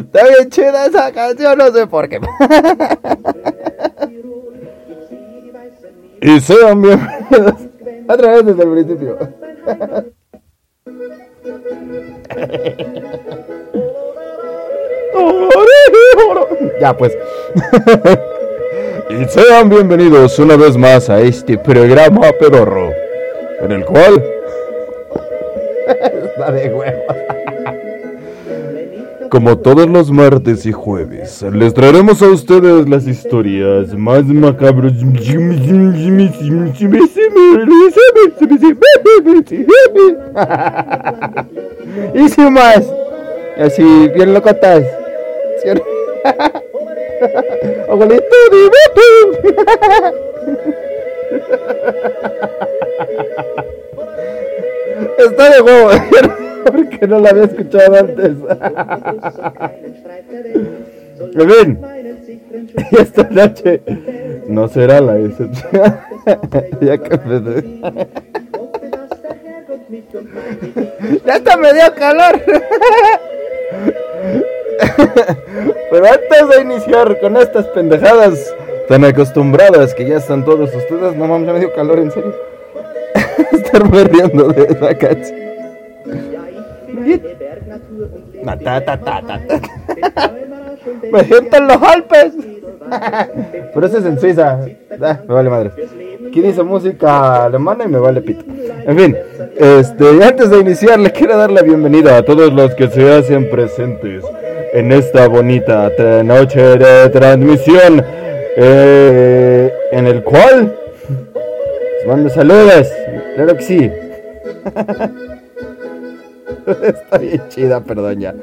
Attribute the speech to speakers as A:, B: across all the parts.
A: Está bien chida esa canción, no sé por qué. y sean bienvenidos. Otra vez desde el principio. Ya pues. y sean bienvenidos una vez más a este programa pedorro. En el cual... Está de huevos. Como todos los martes y jueves, les traeremos a ustedes las historias más macabras. y sin más, así bien locotas. Abuelito Está de huevo. Porque no la había escuchado antes. En fin, esta noche no será la excepción. ya que me... ya hasta me dio calor. Pero antes de iniciar con estas pendejadas tan acostumbradas que ya están todos ustedes, no mames, me dio calor en serio. Estar riendo de esa canción. Me siento los Alpes. Pero ese es en Suiza. Ah, me vale madre. Aquí dice música alemana y me vale pito. En fin, este, antes de iniciar, le quiero dar la bienvenida a todos los que se hacen presentes en esta bonita noche de transmisión. Eh, en el cual les mando saludos. Claro que sí. Está bien chida, perdón ya.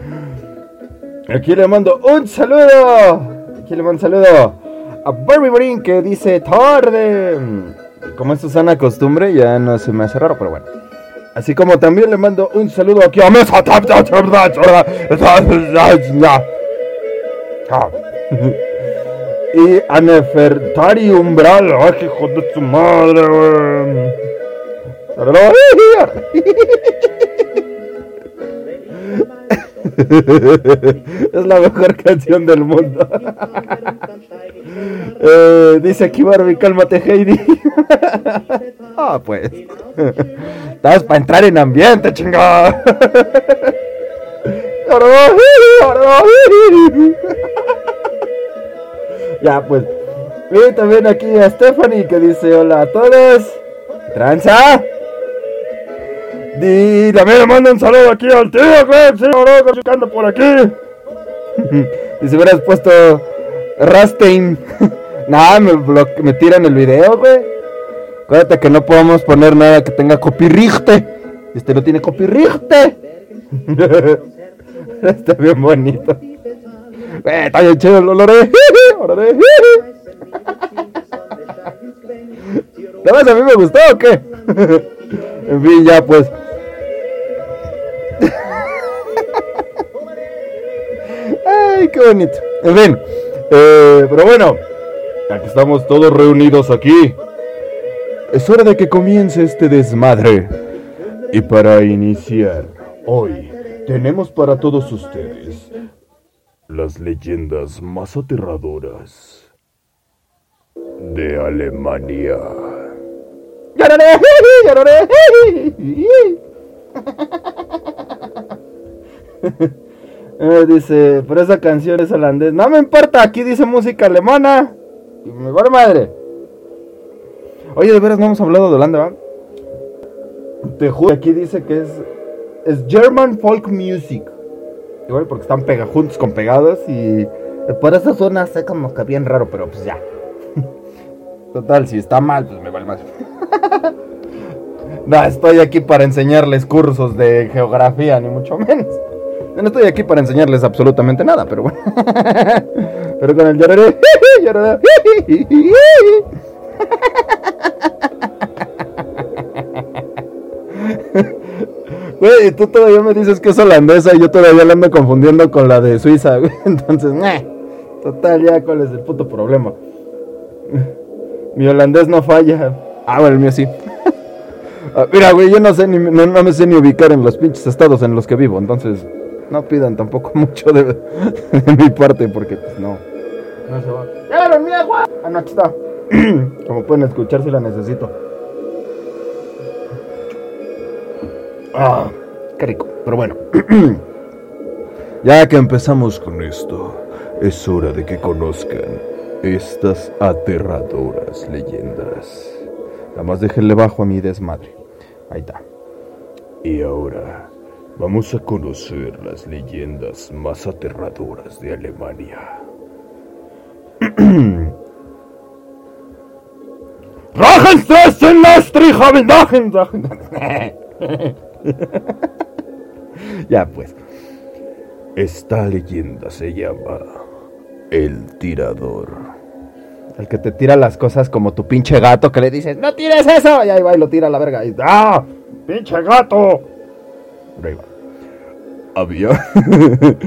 A: Aquí le mando un saludo. Aquí le mando un saludo a Barbie Brin que dice tarde. Como es sana costumbre, ya no se me hace raro, pero bueno. Así como también le mando un saludo aquí a Mesa. Y a Nefertari Umbral. Ay, hijo es la mejor canción del mundo. Eh, dice aquí Barbie, cálmate Heidi. Ah, pues. Estás para entrar en ambiente, chingada. ya, pues. Y también aquí a Stephanie que dice hola a todos. Tranza. Y también le mando un saludo aquí al tío, güey. Sí, por aquí. y si hubieras puesto Rastein. nada, me, me tiran el video, güey. Acuérdate que no podemos poner nada que tenga copirriste. Este no tiene copirriste. está bien bonito. Eh, está bien chido el olor. ¿Nada más a mí me gustó o qué? en fin, ya pues. Ay, qué bonito. En fin. Eh, pero bueno, ya que estamos todos reunidos aquí, es hora de que comience este desmadre. Y para iniciar, hoy tenemos para todos ustedes las leyendas más aterradoras de Alemania. ¡Lloraré! ¡Lloraré! Eh, dice, pero esa canción es holandés. No me importa, aquí dice música alemana. Y me vale madre. Oye, de veras no hemos hablado de Holanda, ¿va? Te juro, aquí dice que es, es German folk music. Igual porque están juntos con pegados y por esa zona sé como que bien raro, pero pues ya. Total, si está mal, pues me vale más. no, estoy aquí para enseñarles cursos de geografía, ni mucho menos. No estoy aquí para enseñarles absolutamente nada, pero bueno. Pero con el lloraré, lloraré. Güey, tú todavía me dices que es holandesa y yo todavía la ando confundiendo con la de Suiza, güey. Entonces, total, ya, ¿cuál es el puto problema? Mi holandés no falla. Ah, bueno, el mío sí. Ah, mira, güey, yo no sé ni, no, me sé ni ubicar en los pinches estados en los que vivo, entonces no pidan tampoco mucho de, mi parte porque pues no. No se va. ¡Ya mi agua! Ah, no, aquí está. Como pueden escuchar si la necesito. Ah, qué rico. Pero bueno. ya que empezamos con esto, es hora de que conozcan estas aterradoras leyendas. Nada más déjenle bajo a mi desmadre. Ahí está. Y ahora vamos a conocer las leyendas más aterradoras de Alemania. Ya pues. Esta leyenda se llama El Tirador. El que te tira las cosas como tu pinche gato que le dices, no tires eso. Y ahí va y lo tira a la verga. Y, ¡Ah! ¡Pinche gato! Había.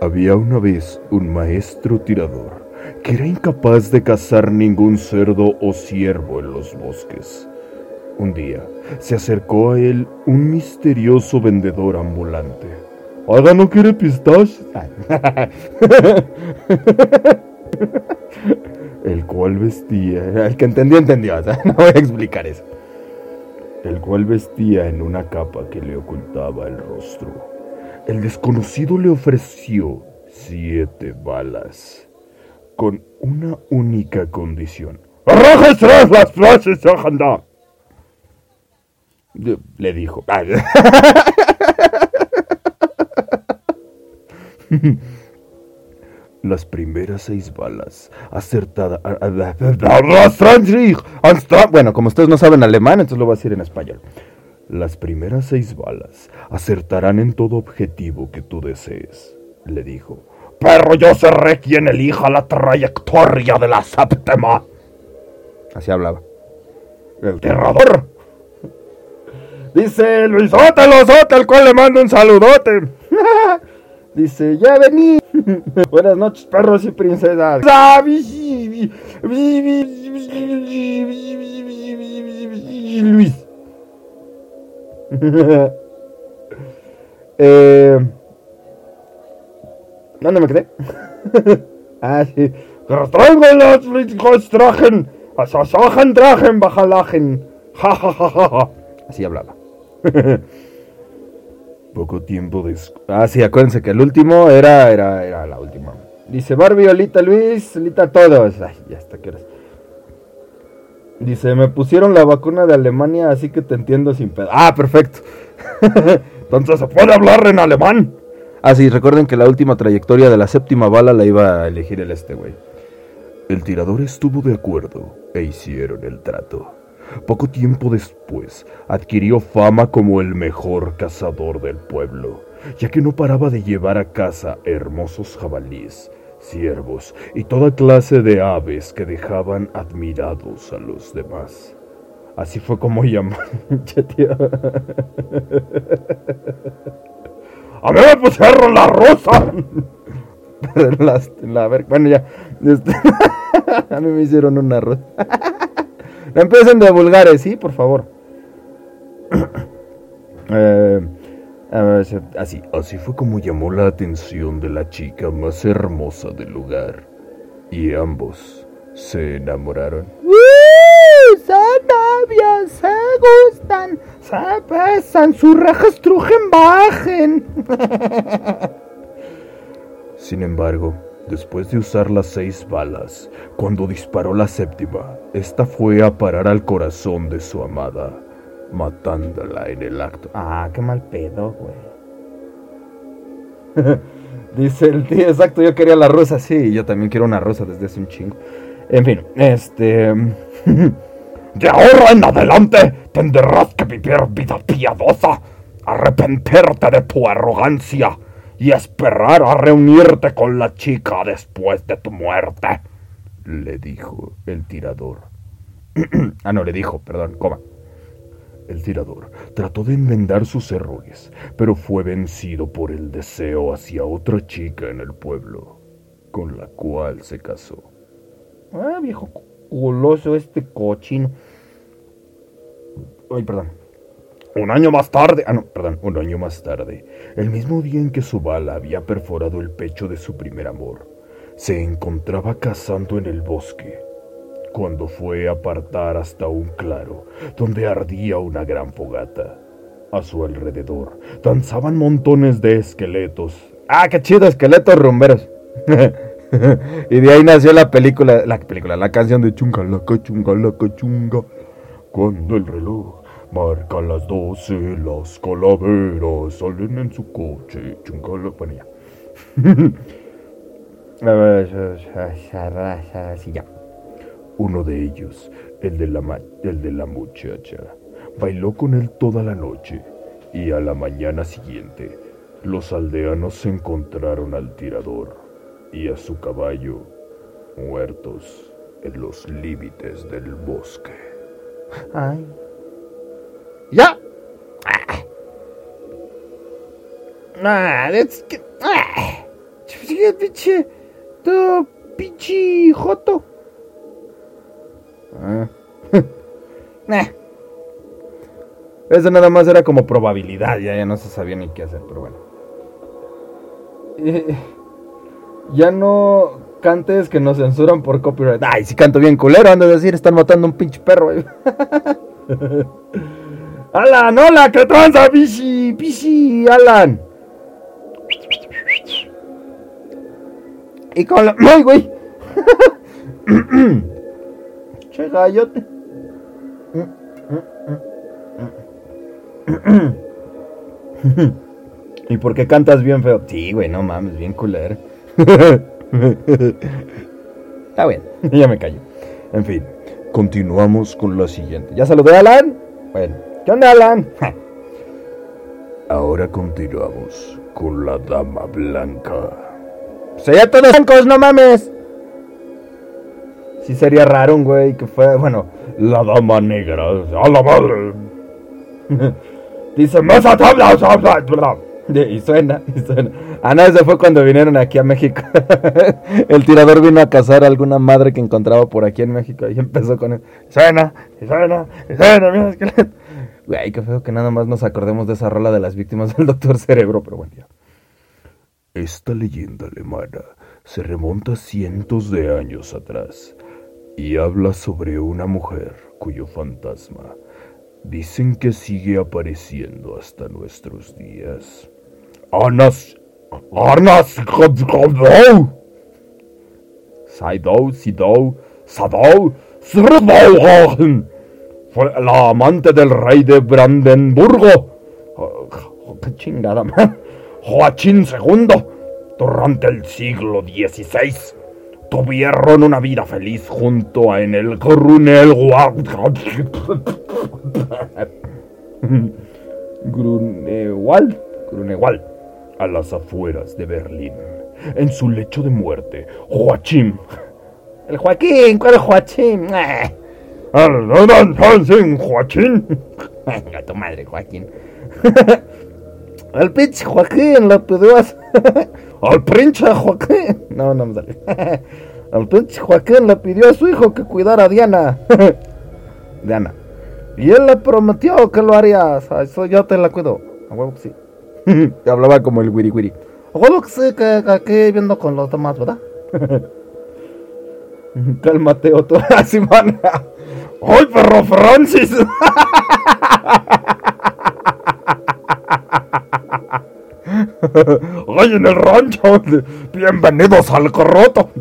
A: Había una vez un maestro tirador que era incapaz de cazar ningún cerdo o ciervo en los bosques. Un día se acercó a él un misterioso vendedor ambulante. Oiga, ¿no quiere pistache? el cual vestía, el que entendió, entendió, no voy a explicar eso. El cual vestía en una capa que le ocultaba el rostro. El desconocido le ofreció siete balas, con una única condición. tras las frases, le dijo. Las primeras seis balas acertadas. Bueno, como ustedes no saben alemán, entonces lo voy a decir en español. Las primeras seis balas acertarán en todo objetivo que tú desees, le dijo. Pero yo seré quien elija la trayectoria de la séptima. Así hablaba. El terrador Dice Luisote Losote, al cual le mando un saludote. Dice, ya vení. Buenas noches, perros y princesas. Luis. eh, ¿Dónde me quedé? ah, sí. Los trajen. Trajen bajalajen. Ja, ja, ja, ja. Así hablaba. Poco tiempo después. Ah, sí, acuérdense que el último era, era, era la última. Dice Barbie, Olita Luis, Olita todos. Ay, ya está, ¿qué horas? Dice, me pusieron la vacuna de Alemania, así que te entiendo sin pedo. Ah, perfecto. Entonces se puede hablar en alemán. Ah, sí, recuerden que la última trayectoria de la séptima bala la iba a elegir el este, güey. El tirador estuvo de acuerdo e hicieron el trato. Poco tiempo después, adquirió fama como el mejor cazador del pueblo, ya que no paraba de llevar a casa hermosos jabalíes, ciervos y toda clase de aves que dejaban admirados a los demás. Así fue como llamaron. a mí me pusieron la rosa. bueno, ya. Este, a mí me hicieron una rosa. No empiecen de vulgares, ¿sí? Por favor. Eh, así, así fue como llamó la atención de la chica más hermosa del lugar. Y ambos se enamoraron. Son novios, se gustan, se besan, sus rejas trujen bajen. Sin embargo, Después de usar las seis balas, cuando disparó la séptima, esta fue a parar al corazón de su amada, matándola en el acto. Ah, qué mal pedo, güey. Dice el tío, exacto, yo quería la rosa, sí, yo también quiero una rosa desde hace un chingo. En fin, este... de ahora en adelante tendrás que vivir vida piadosa, arrepentirte de tu arrogancia y esperar a reunirte con la chica después de tu muerte, le dijo el tirador. ah, no, le dijo, perdón, coma.
B: El tirador trató de enmendar sus errores, pero fue vencido por el deseo hacia otra chica en el pueblo, con la cual se casó.
A: Ah, viejo culoso este cochino. Ay, perdón.
B: Un año más tarde, ah no, perdón, un año más tarde, el mismo día en que su bala había perforado el pecho de su primer amor, se encontraba cazando en el bosque, cuando fue a apartar hasta un claro, donde ardía una gran fogata. A su alrededor danzaban montones de esqueletos.
A: Ah, qué chido, esqueletos rumberos. y de ahí nació la película, la película, la canción de Chungalaca, Chungalaca, Chunga.
B: Cuando el reloj marca las doce, las calaveras salen en su coche. Chungalaca, bueno ya.
A: Sí, ya.
B: Uno de ellos, el de, la ma- el de la muchacha, bailó con él toda la noche y a la mañana siguiente los aldeanos encontraron al tirador y a su caballo muertos en los límites del bosque.
A: Ay. ¡Ya! Ah, es que. Ah, pinche. Tu pinche joto. Ah. Eso nada más era como probabilidad, ya, ya no se sabía ni qué hacer, pero bueno. Eh, ya no cantes que nos censuran por copyright. Ay, si canto bien culero, han de decir, están matando a un pinche perro. Alan, hola, ¿qué tranza, Alan? Y con la... ¡Ay, güey! che gallote. ¿Y por qué cantas bien feo? Sí, güey, no mames, bien culero. Está bien, ya me callo. En fin,
B: Continuamos con la siguiente.
A: ¿ya saludé a Alan? Bueno, ¿qué onda, Alan?
B: Ahora continuamos con la dama blanca.
A: Sea, ya todos blancos, no mames. Sí sería raro un güey que fue, bueno,
B: La dama negra. ¡A la madre!
A: dice más y suena, y suena. Ah, no, ese fue cuando vinieron aquí a México. El tirador vino a cazar a alguna madre que encontraba por aquí en México y empezó con él. Suena, suena, y suena, mira. Güey, qué feo que nada más nos acordemos de esa rola de las víctimas del Doctor Cerebro, pero bueno, ya.
B: Esta leyenda alemana se remonta cientos de años atrás y habla sobre una mujer cuyo fantasma dicen que sigue apareciendo hasta nuestros días. Anas, Anas, Saidou, Sidou, Sadou, fue la amante del rey de Brandenburgo.
A: Oh, qué chingada, man.
B: Joachín II, durante el siglo XVI, tuvieron una vida feliz junto a en el Grunewald.
A: Grunewald. Grunewald.
B: a las afueras de Berlín. En su lecho de muerte, Joachim.
A: El Joaquín, ¿cuál es Joaquín?
B: Joachim.
A: Venga, tu madre, Joaquín. El pinche Joaquín lo a... Al pinche Joaquín. No, no me sale. Al pinche Joaquín le pidió a su hijo que cuidara a Diana. Diana. Y él le prometió que lo haría. Eso yo te la cuido. A huevo que sí. Hablaba como el wiri wiri. A huevo que sí, que, aquí viendo con los demás, ¿verdad? Cálmate, otro. Así, man. ¡Ay, perro Francis!
B: ¡Ay, en el rancho! ¡Bienvenidos al corroto!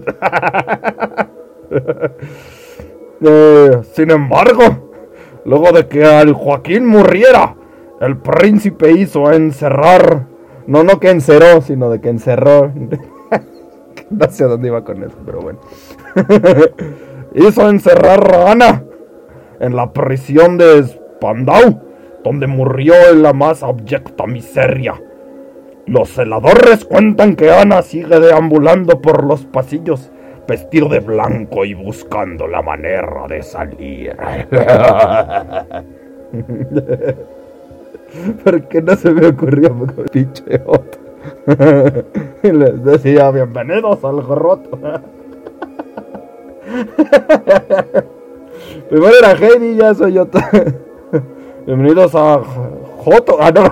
A: Eh, sin embargo, luego de que al Joaquín muriera, el príncipe hizo encerrar. No, no que encerró, sino de que encerró. no sé a dónde iba con eso, pero bueno. hizo encerrar a Ana en la prisión de Spandau, donde murió en la más abyecta miseria. Los celadores cuentan que Ana sigue deambulando por los pasillos, vestido de blanco y buscando la manera de salir. Porque no se me ocurrió con pinche les decía, bienvenidos al gorroto. Primero era Heidi, ya soy yo. Bienvenidos a Joto. Ah, no.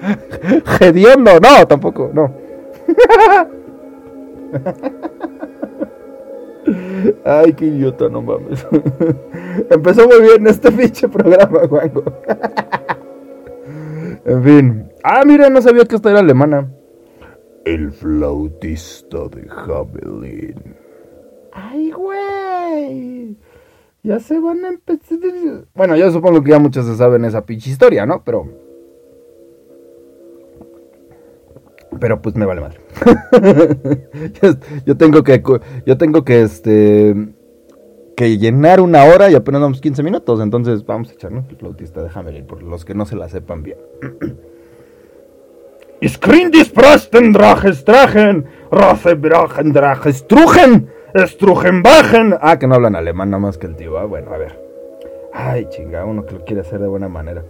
A: Gediondo, no, tampoco, no. Ay, qué idiota, no mames. Empezó muy bien este pinche programa, Juanjo. en fin. Ah, mira, no sabía que esta era alemana.
B: El flautista de Hamelin.
A: Ay, güey. Ya se van a empezar. Bueno, yo supongo que ya muchos se saben esa pinche historia, ¿no? Pero. Pero pues me vale madre. yo, tengo que. Yo tengo que este. Que llenar una hora y apenas damos 15 minutos. Entonces vamos a echarnos el flautista de Hamelin, por los que no se la sepan bien.
B: Screen disprasten drajes tragen, brachen drajes trujen. Strugenbachen.
A: Ah, que no hablan alemán nada más que el tío. Ah, bueno, a ver. Ay, chinga, uno que lo quiere hacer de buena manera.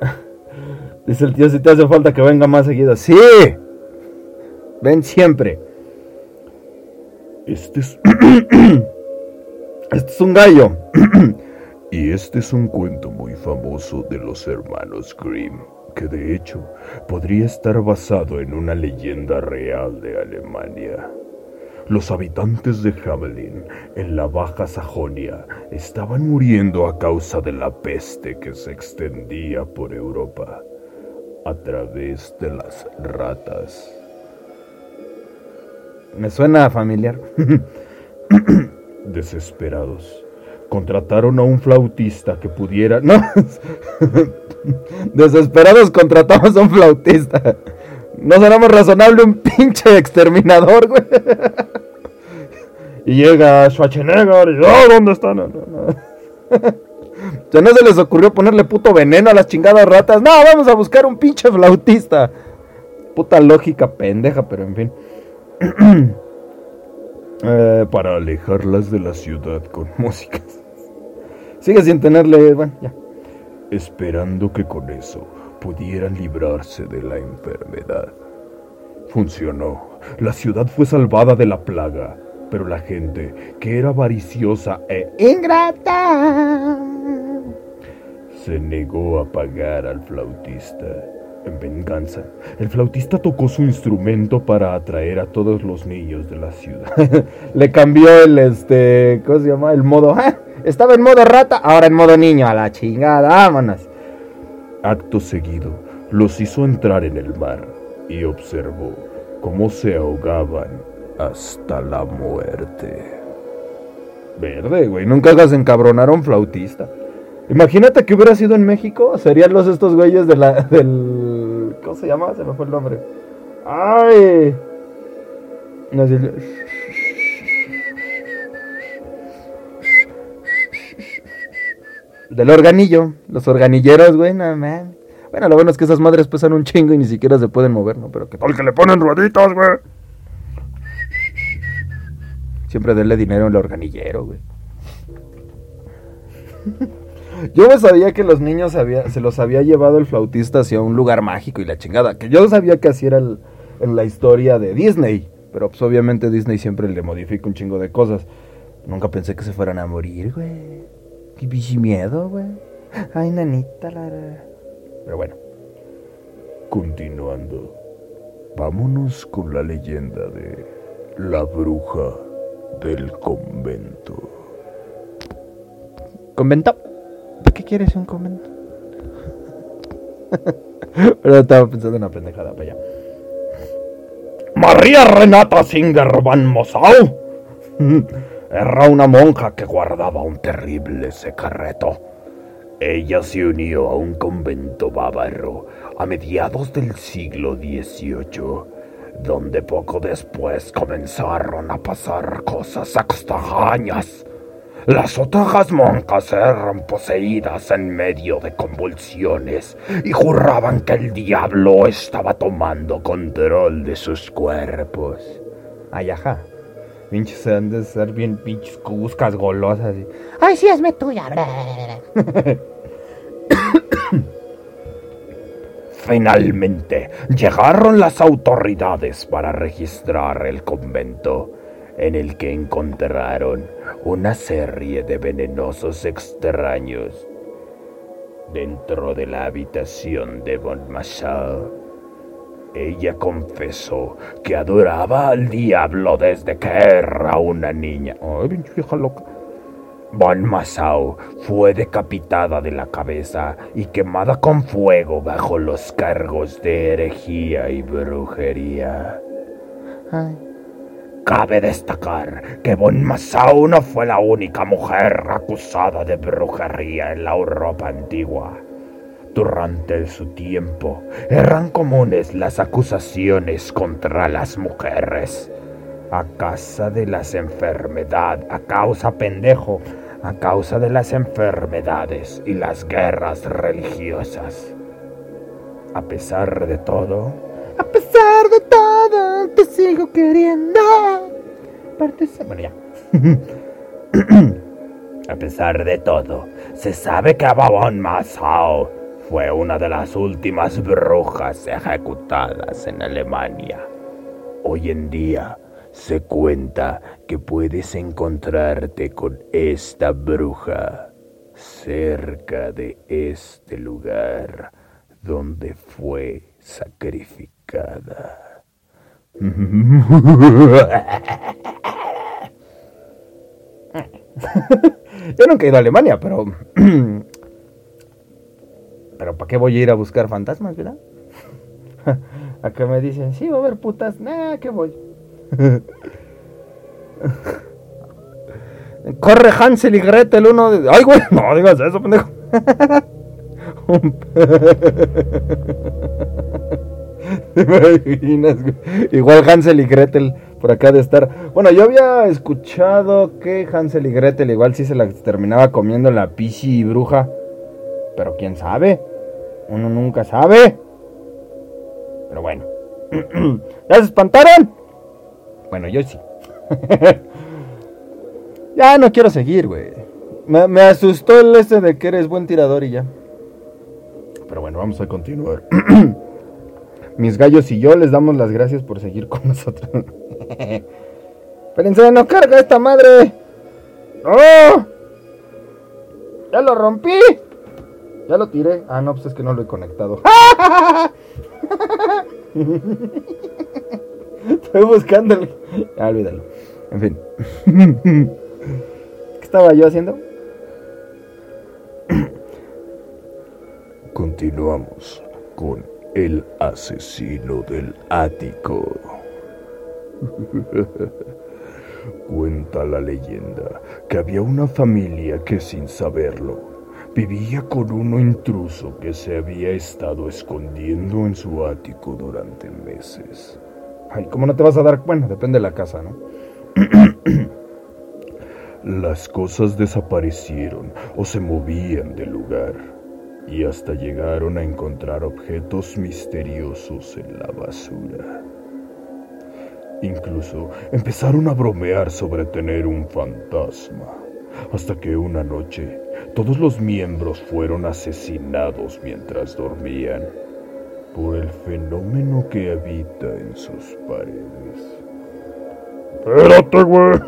A: Dice el tío, si te hace falta que venga más seguido. Sí. Ven siempre.
B: Este es...
A: este es un gallo.
B: y este es un cuento muy famoso de los hermanos Grimm, que de hecho podría estar basado en una leyenda real de Alemania. Los habitantes de Hamelin, en la Baja Sajonia, estaban muriendo a causa de la peste que se extendía por Europa a través de las ratas.
A: Me suena familiar.
B: Desesperados, contrataron a un flautista que pudiera...
A: No. Desesperados contratamos a un flautista. No será más razonable un pinche exterminador, güey. Y llega Schwarzenegger y, oh, ¿dónde están? No, no, Ya no se les ocurrió ponerle puto veneno a las chingadas ratas. No, vamos a buscar un pinche flautista. Puta lógica pendeja, pero en fin.
B: Eh, para alejarlas de la ciudad con músicas.
A: Sigue sin tenerle, bueno, ya.
B: Esperando que con eso pudieran librarse de la enfermedad. Funcionó. La ciudad fue salvada de la plaga, pero la gente, que era avariciosa e ingrata, se negó a pagar al flautista. En venganza, el flautista tocó su instrumento para atraer a todos los niños de la ciudad.
A: Le cambió el, este, ¿cómo se llama? El modo. Estaba en modo rata, ahora en modo niño. A la chingada, vámonos.
B: Acto seguido, los hizo entrar en el mar y observó cómo se ahogaban hasta la muerte.
A: Verde, güey, nunca hagas encabronar a un flautista. Imagínate que hubiera sido en México, serían los estos güeyes de la, del... ¿Cómo se llama? Se me fue el nombre. ¡Ay! No sé. Del organillo. Los organilleros, güey, no man. Bueno, lo bueno es que esas madres pesan un chingo y ni siquiera se pueden mover, ¿no? Pero que
B: tal que le ponen rueditas, güey.
A: Siempre denle dinero al organillero, güey. Yo me sabía que los niños se los había llevado el flautista hacia un lugar mágico y la chingada. Que yo sabía que así era en la historia de Disney. Pero pues obviamente Disney siempre le modifica un chingo de cosas. Nunca pensé que se fueran a morir, güey. Qué bichi miedo, güey. Ay, nanita. Pero bueno.
B: Continuando. Vámonos con la leyenda de la bruja del convento.
A: ¿Convento? ¿Para qué quieres un convento? Pero estaba pensando en una pendejada para allá.
B: María Renata Singer van Mosau era una monja que guardaba un terrible secreto. Ella se unió a un convento bávaro a mediados del siglo XVIII, donde poco después comenzaron a pasar cosas extrañas. Las otras monjas eran poseídas en medio de convulsiones y juraban que el diablo estaba tomando control de sus cuerpos.
A: Ay, ajá. Pinches han de ser bien pinches cuscas golosas. y-
C: Ay, sí, hazme tuya.
B: Finalmente llegaron las autoridades para registrar el convento, en el que encontraron una serie de venenosos extraños dentro de la habitación de Von Massau. Ella confesó que adoraba al diablo desde que era una niña. Ay, vieja loca. Von Masao fue decapitada de la cabeza y quemada con fuego bajo los cargos de herejía y brujería.
C: Ay,
B: Cabe destacar que Von no fue la única mujer acusada de brujería en la Europa antigua. Durante su tiempo eran comunes las acusaciones contra las mujeres. A causa de las enfermedades, a causa pendejo, a causa de las enfermedades y las guerras religiosas. A pesar de todo,
C: a pesar de todo, te sigo queriendo.
B: A pesar de todo, se sabe que Babón Masao fue una de las últimas brujas ejecutadas en Alemania. Hoy en día se cuenta que puedes encontrarte con esta bruja cerca de este lugar donde fue sacrificada.
A: Yo nunca he ido a Alemania, pero. pero ¿para qué voy a ir a buscar fantasmas, verdad? Acá me dicen, sí, va a haber putas. Nah, ¿qué voy? Corre Hansel y Gretel, uno de. ¡Ay, güey! No digas eso, pendejo. Igual Hansel y Gretel por acá de estar. Bueno, yo había escuchado que Hansel y Gretel igual sí se la terminaba comiendo la pichi bruja. Pero quién sabe. Uno nunca sabe. Pero bueno. ¿Ya se espantaron? Bueno, yo sí. ya no quiero seguir, güey. Me asustó el este de que eres buen tirador y ya. Pero bueno, vamos a continuar. Mis gallos y yo les damos las gracias por seguir con nosotros. Espérense, no carga esta madre. ¡No! ¡Ya lo rompí! Ya lo tiré. Ah, no, pues es que no lo he conectado. Estoy buscando el... Ah, olvídalo. En fin. ¿Qué estaba yo haciendo?
B: Continuamos con el asesino del ático. Cuenta la leyenda que había una familia que sin saberlo vivía con uno intruso que se había estado escondiendo en su ático durante meses.
A: Ay, ¿cómo no te vas a dar? Bueno, depende de la casa, ¿no?
B: Las cosas desaparecieron o se movían del lugar y hasta llegaron a encontrar objetos misteriosos en la basura. Incluso empezaron a bromear sobre tener un fantasma, hasta que una noche todos los miembros fueron asesinados mientras dormían por el fenómeno que habita en sus paredes. Espérate, güey.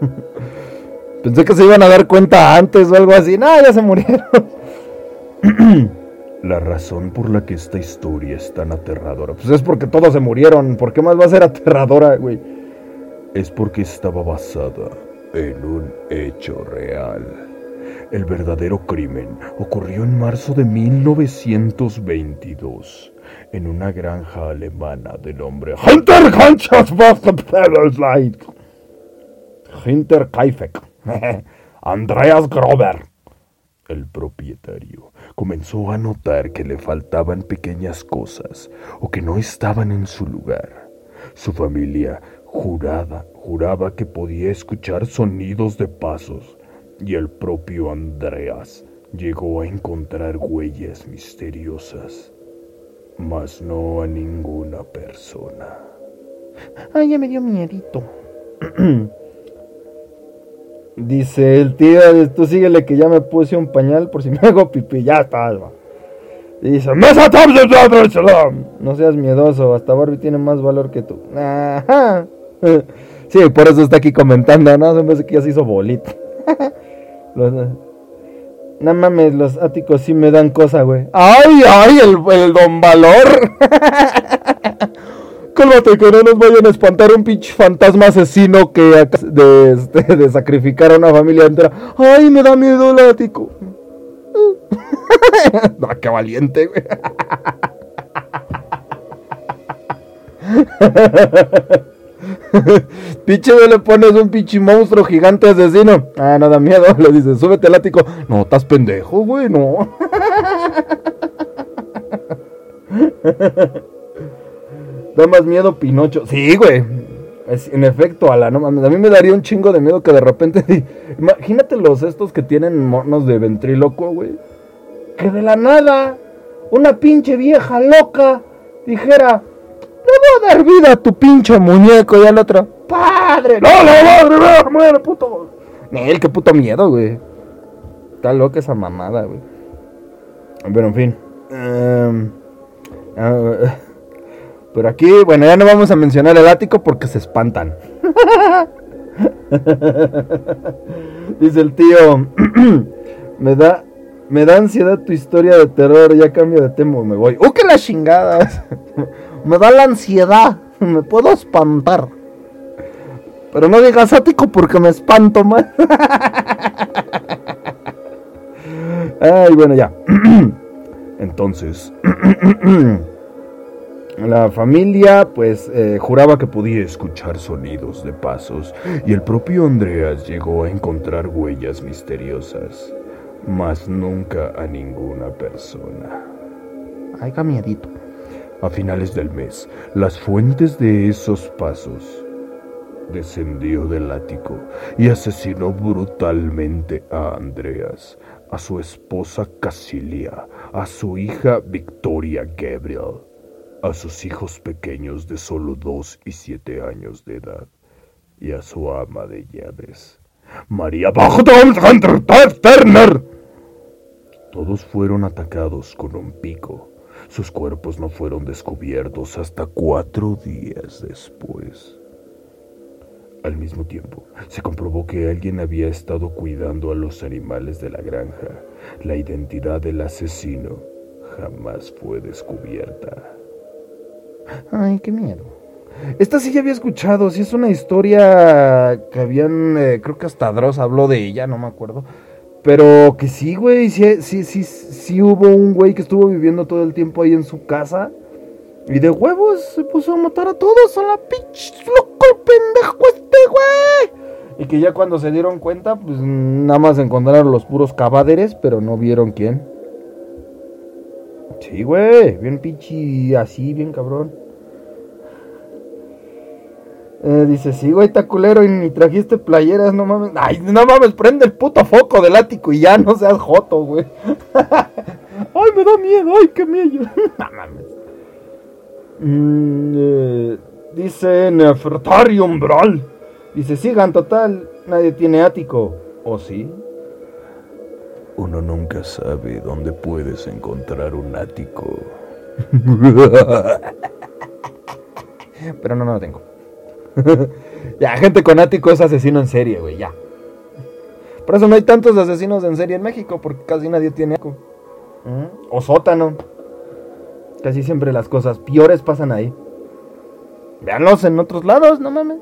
A: Pensé que se iban a dar cuenta antes o algo así. No, ya se murieron.
B: La razón por la que esta historia es tan aterradora
A: Pues es porque todos se murieron. ¿Por qué más va a ser aterradora, güey?
B: es porque estaba basada en un hecho real. El verdadero crimen ocurrió en marzo de 1922 en una granja alemana del nombre Hunter.
A: Hinter Kaifek.
B: Andreas Grover. El propietario comenzó a notar que le faltaban pequeñas cosas o que no estaban en su lugar. Su familia juraba, juraba que podía escuchar sonidos de pasos y el propio Andreas llegó a encontrar huellas misteriosas, mas no a ninguna persona.
C: Ay, ya me dio miedito.
A: Dice el tío, tú síguele que ya me puse un pañal por si me hago pipí. Ya está, va. Dice, "Mesa Tom de Dar es Salaam". No seas miedoso, hasta Barbie tiene más valor que tú. Ajá. Sí, por eso está aquí comentando, ¿no? Se me hace que ya se hizo bolita. Los- no mames, los áticos sí me dan cosa, güey. ¡Ay, ay! El, el don Valor. Cálmate, que no nos vayan a espantar un pinche fantasma asesino que este, de sacrificar a una familia entera. ¡Ay, me da miedo el ático! no, qué valiente, güey. Pinche le pones un pinche monstruo gigante asesino. Ah, no da miedo. Le dices, súbete al ático. No, estás pendejo, güey, no. Da más miedo Pinocho. Sí, güey. Es- en efecto, Ala, no mames. A mí me daría un chingo de miedo que de repente. Imagínate los estos que tienen monos de ventríloco, güey. Que de la nada, una pinche vieja loca dijera: Le voy a dar vida a tu pinche muñeco. Y al otro: ¡Padre! ¡No, la madre! ¡No, muere, puto! Nel, qué puto miedo, güey. Está loca esa mamada, güey. Pero en fin. Em, ah, pero aquí, bueno, ya no vamos a mencionar el ático porque se espantan. Dice el tío, me da, me da ansiedad tu historia de terror, ya cambio de tema, me voy. ¡Uh, que la chingada! me da la ansiedad, me puedo espantar. Pero no digas ático porque me espanto más. Ay, bueno, ya.
B: Entonces,
A: La familia, pues, eh,
B: juraba que podía escuchar sonidos de pasos y el propio Andreas llegó a encontrar huellas misteriosas, mas nunca a ninguna persona.
A: Ay, qué miedito.
B: A finales del mes, las fuentes de esos pasos descendió del ático y asesinó brutalmente a Andreas, a su esposa Casilia, a su hija Victoria Gabriel, a sus hijos pequeños de solo dos y siete años de edad, y a su ama de llaves, María Turner. Todos fueron atacados con un pico. Sus cuerpos no fueron descubiertos hasta cuatro días después. Al mismo tiempo, se comprobó que alguien había estado cuidando a los animales de la granja. La identidad del asesino jamás fue descubierta.
A: Ay, qué miedo. Esta sí ya había escuchado, sí es una historia que habían, eh, creo que hasta Dross habló de ella, no me acuerdo. Pero que sí, güey, sí, sí, sí, hubo un güey que estuvo viviendo todo el tiempo ahí en su casa. Y de huevos se puso a matar a todos, a la pinche loco pendejo este, güey. Y que ya cuando se dieron cuenta, pues nada más encontraron los puros cadáveres, pero no vieron quién. Sí, güey, bien pinche así, bien cabrón. Eh, dice, sí, güey, está culero y ni trajiste playeras, no mames. Ay, no mames, prende el puto foco del ático y ya no seas joto, güey. ay, me da miedo, ay, qué miedo. no mames. Mm, eh, dice Nefertari Umbral. Dice, sigan, total, nadie tiene ático. ¿O sí?
B: Uno nunca sabe dónde puedes encontrar un ático.
A: Pero no, no lo tengo. ya, gente con ático es asesino en serie, güey, ya. Por eso no hay tantos asesinos en serie en México, porque casi nadie tiene ático. ¿Mm? O sótano. Casi siempre las cosas peores pasan ahí. Véanlos en otros lados, no mames.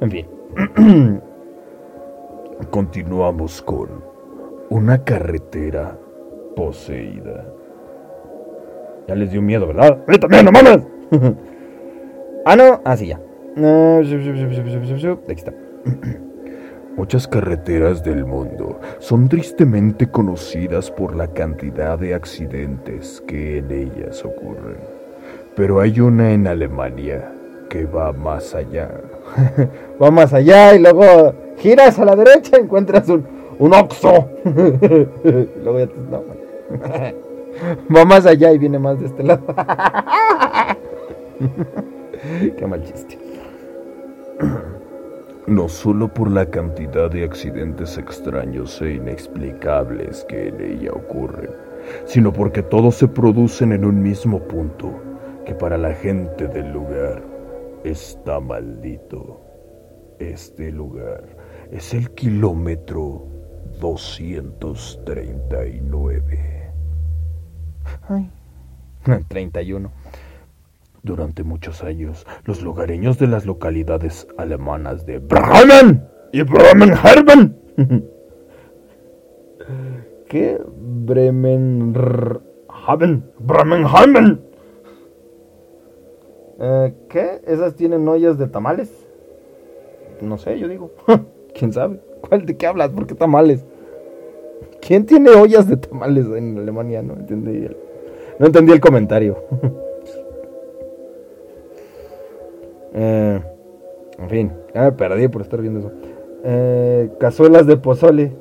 A: En fin.
B: Continuamos con una carretera poseída.
A: Ya les dio miedo, ¿verdad? ¡A mí también, no mames! ah, no. Ah, sí, ya. Aquí está.
B: Muchas carreteras del mundo son tristemente conocidas por la cantidad de accidentes que en ellas ocurren. Pero hay una en Alemania que va más allá.
A: Va más allá y luego giras a la derecha y encuentras un, un te... no. Va más allá y viene más de este lado. Qué mal chiste.
B: no solo por la cantidad de accidentes extraños e inexplicables que en ella ocurren, sino porque todos se producen en un mismo punto, que para la gente del lugar está maldito. Este lugar es el kilómetro 239.
A: Ay. 31.
B: Durante muchos años, los lugareños de las localidades alemanas de Bremen y Bremenhaven.
A: ¿Qué? Bremen.
B: Bremenhaven.
A: Eh, ¿Qué? ¿Esas tienen ollas de tamales? No sé, yo digo. ¿Quién sabe? ¿Cuál de qué hablas? ¿Por qué tamales? ¿Quién tiene ollas de tamales en Alemania? No entendí el, no entendí el comentario. Eh, en fin, ya me perdí por estar viendo eso. Eh, cazuelas de pozole.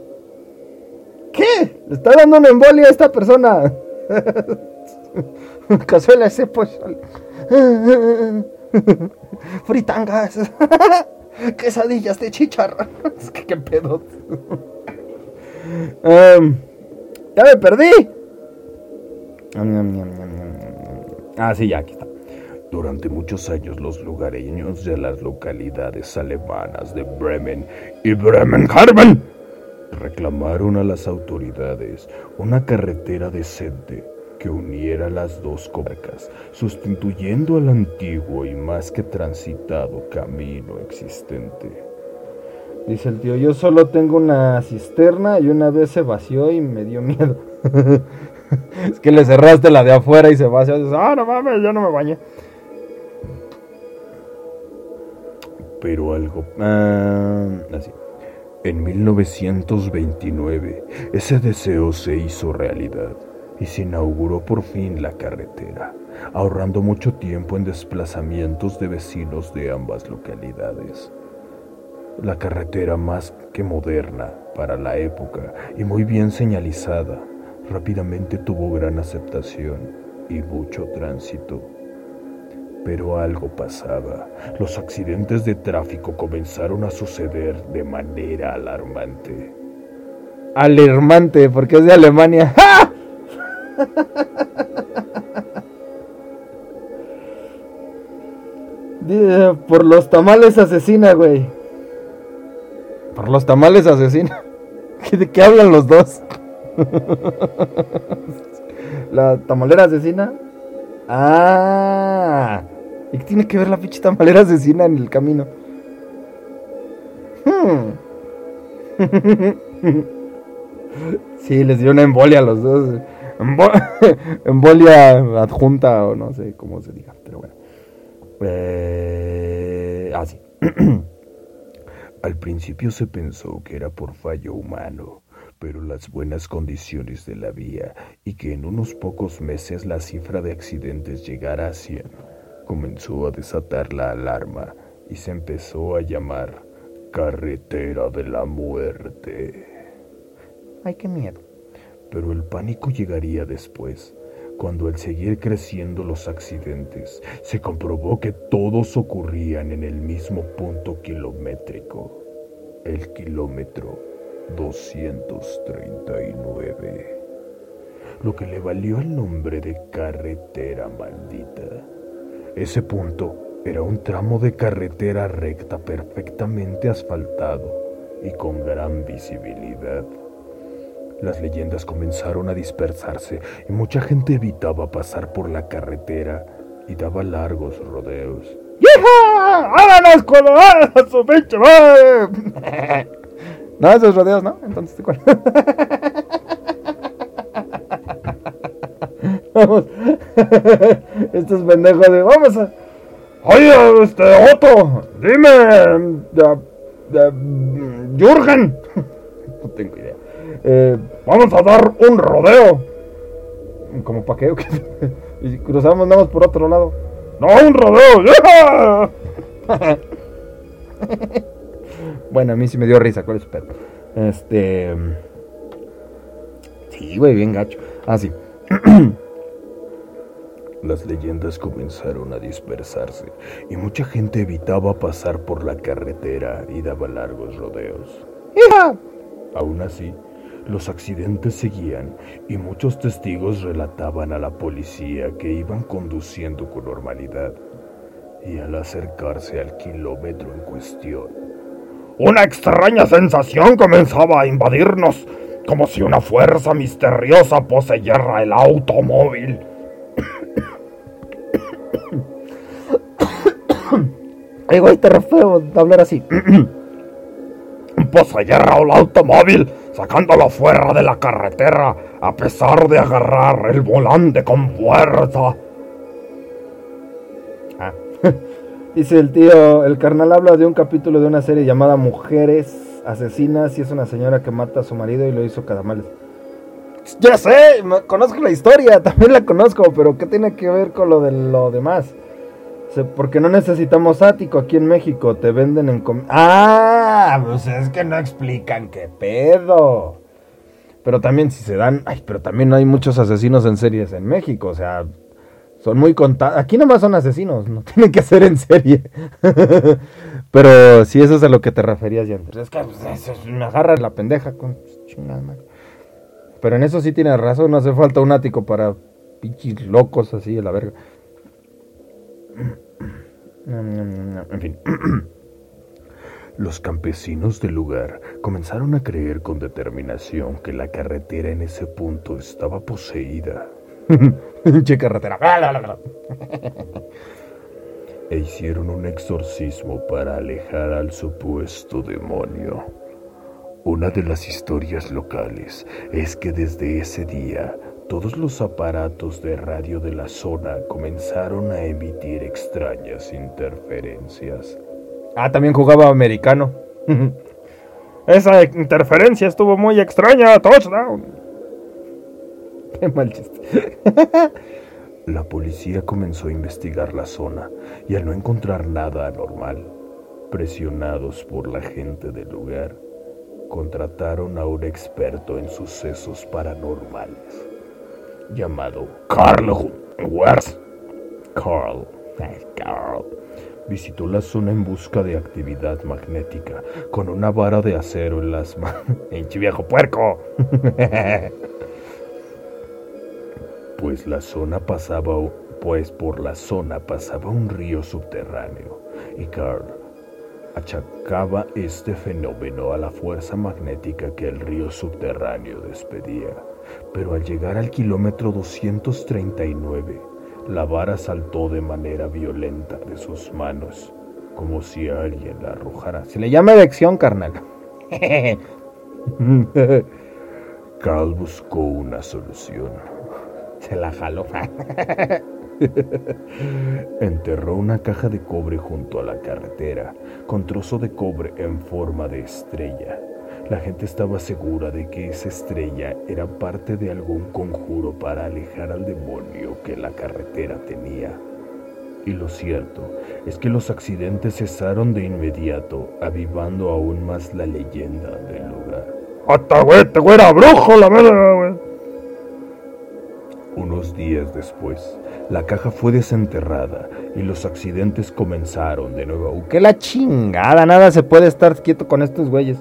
A: ¿Qué? Le está dando una embolia a esta persona. Cazuelas de pozole. Fritangas. Quesadillas de chicharra. Es que qué pedo. Em, ya me perdí. Ah, sí, ya, aquí está.
B: Durante muchos años los lugareños de las localidades alemanas de Bremen y Bremenhaven reclamaron a las autoridades una carretera decente que uniera las dos comarcas, sustituyendo al antiguo y más que transitado camino existente.
A: Dice el tío, yo solo tengo una cisterna y una vez se vació y me dio miedo. es que le cerraste la de afuera y se vació. Dices, ah, no mames, yo no me bañé.
B: Pero algo... Ah, así. En 1929, ese deseo se hizo realidad y se inauguró por fin la carretera, ahorrando mucho tiempo en desplazamientos de vecinos de ambas localidades. La carretera más que moderna para la época y muy bien señalizada, rápidamente tuvo gran aceptación y mucho tránsito. Pero algo pasaba. Los accidentes de tráfico comenzaron a suceder de manera alarmante.
A: Alarmante, porque es de Alemania. ¡Ja! Por los tamales asesina, güey. Por los tamales asesina. ¿De qué hablan los dos? ¿La tamalera asesina? Ah. ¿Y qué tiene que ver la pinche tamalera asesina en el camino? Hmm. sí, les dio una embolia a los dos. Embolia adjunta o no sé cómo se diga, pero bueno.
B: Eh, así. Al principio se pensó que era por fallo humano, pero las buenas condiciones de la vía y que en unos pocos meses la cifra de accidentes llegara a 100, comenzó a desatar la alarma y se empezó a llamar Carretera de la Muerte.
A: Ay, qué miedo.
B: Pero el pánico llegaría después, cuando al seguir creciendo los accidentes, se comprobó que todos ocurrían en el mismo punto kilométrico, el kilómetro 239, lo que le valió el nombre de carretera maldita. Ese punto era un tramo de carretera recta perfectamente asfaltado y con gran visibilidad. Las leyendas comenzaron a dispersarse y mucha gente evitaba pasar por la carretera y daba largos rodeos.
A: ¡Hija! ¡Háganos color a su pinche madre! No, esos rodeos, ¿no? Entonces, ¿cuál? Vamos. Estos pendejos de. Vamos a.
B: Oye, este, Otto, dime. De, de, Jürgen.
A: No tengo idea. Eh,
B: Vamos a dar un rodeo.
A: ¿Como pa' qué? y cruzamos nada más por otro lado.
B: No, un rodeo.
A: Bueno, a mí sí me dio risa, ¿cuál es su pedo? Este. Sí, güey, bien gacho. Ah, sí.
B: Las leyendas comenzaron a dispersarse y mucha gente evitaba pasar por la carretera y daba largos rodeos.
C: ¡Hija!
B: Aún así, los accidentes seguían y muchos testigos relataban a la policía que iban conduciendo con normalidad. Y al acercarse al kilómetro en cuestión, una extraña sensación comenzaba a invadirnos, como si una fuerza misteriosa poseyera el automóvil.
C: Ay, güey, te de hablar así.
B: poseyera el automóvil, sacándolo fuera de la carretera, a pesar de agarrar el volante con fuerza.
A: Ah. Dice el tío, el carnal habla de un capítulo de una serie llamada Mujeres Asesinas y es una señora que mata a su marido y lo hizo cadamales. Ya sé, conozco la historia, también la conozco, pero ¿qué tiene que ver con lo de lo demás? Porque no necesitamos ático aquí en México, te venden en... ah, pues es que no explican qué pedo. Pero también si se dan... Ay, pero también hay muchos asesinos en series en México, o sea... Son muy contados. Aquí nomás son asesinos, no tienen que ser en serie. Pero si eso es a lo que te referías, ya. Es que pues, eso es- me agarra la pendeja con. Pero en eso sí tienes razón, no hace falta un ático para pinches locos así, a la verga. En fin.
B: Los campesinos del lugar comenzaron a creer con determinación que la carretera en ese punto estaba poseída
A: Pinche carretera.
B: e hicieron un exorcismo para alejar al supuesto demonio. Una de las historias locales es que desde ese día todos los aparatos de radio de la zona comenzaron a emitir extrañas interferencias.
A: Ah, también jugaba americano. Esa interferencia estuvo muy extraña. Touchdown. Qué mal chiste.
B: La policía comenzó a investigar la zona y al no encontrar nada anormal, presionados por la gente del lugar, contrataron a un experto en sucesos paranormales llamado Carl Wers. Carl, Carl visitó la zona en busca de actividad magnética con una vara de acero en las manos. ¡Pinche viejo puerco! pues la zona pasaba, pues por la zona pasaba un río subterráneo y Carl achacaba este fenómeno a la fuerza magnética que el río subterráneo despedía. Pero al llegar al kilómetro 239, la vara saltó de manera violenta de sus manos, como si alguien la arrojara.
A: Se le llama elección, carnal.
B: Carl buscó una solución.
A: Se la jaló.
B: Enterró una caja de cobre junto a la carretera, con trozo de cobre en forma de estrella. La gente estaba segura de que esa estrella era parte de algún conjuro para alejar al demonio que la carretera tenía. Y lo cierto es que los accidentes cesaron de inmediato, avivando aún más la leyenda del lugar.
A: ¡Hasta, güey! ¡Te güey era brujo, la verga, güey!
B: Unos días después, la caja fue desenterrada y los accidentes comenzaron de nuevo,
A: ¡Qué la chingada! Nada se puede estar quieto con estos güeyes.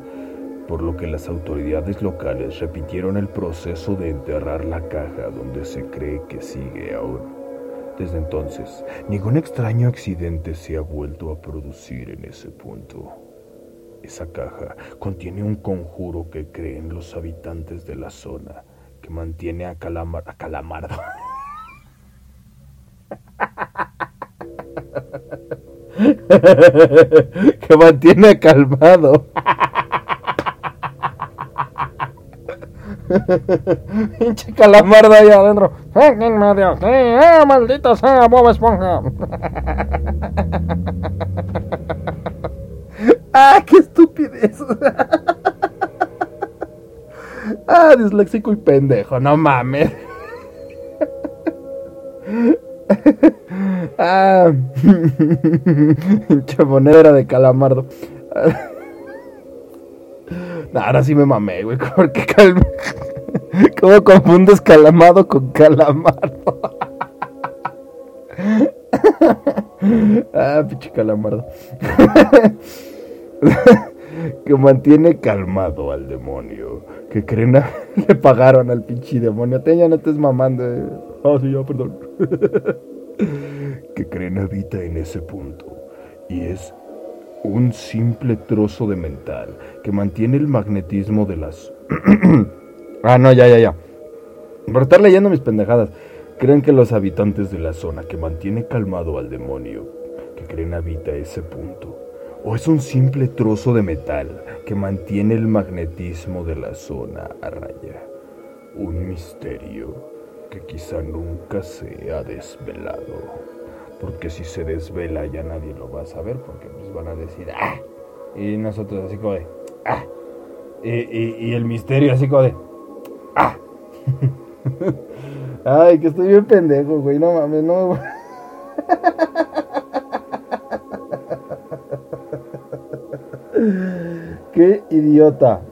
B: Por lo que las autoridades locales repitieron el proceso de enterrar la caja donde se cree que sigue aún. Desde entonces, ningún extraño accidente se ha vuelto a producir en ese punto. Esa caja contiene un conjuro que creen los habitantes de la zona, que mantiene a, Calamar a Calamardo.
A: que mantiene calmado. Pinche calamardo ahí adentro. ¡Sáquenme de aquí! ¡Ah, maldito sea Bob Esponja! ¡Ah, qué estupidez! ¡Ah, disléxico y pendejo! ¡No mames! ¡Ah! Pinche moneda de calamardo. Ahora sí me mamé, güey. ¿Cómo confundes calamado con calamardo? ah, pinche calamardo. que mantiene calmado al demonio. Que creen a... le pagaron al pinche demonio. Te ya no estés mamando. eh. Ah, sí, ya, perdón.
B: que creen habita en ese punto y es un simple trozo de mental que mantiene el magnetismo de las...
A: Ah, no, ya, ya, ya. Por estar leyendo mis pendejadas. Creen que los habitantes de la zona
B: que mantiene calmado al demonio, que creen habita ese punto, o es un simple trozo de metal que mantiene el magnetismo de la zona a raya. Un misterio que quizá nunca se ha desvelado. Porque si se desvela ya nadie lo va a saber porque van a decir, ¡ah!
A: Y nosotros así como de... ¡Ah! Y el misterio así como de... ¡Ah! Ay, que estoy bien pendejo, güey. No mames, no. Qué idiota.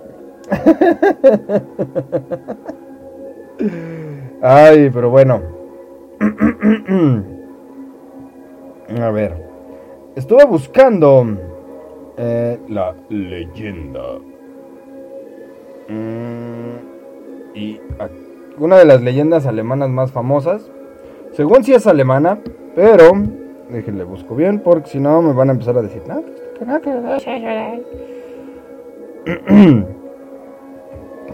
A: Ay, pero bueno. A ver. Estuve buscando eh,
B: La leyenda.
A: Mm, y una de las leyendas alemanas más famosas. Según si es alemana, pero déjenle busco bien porque si no me van a empezar a decir, "No, que no, que no".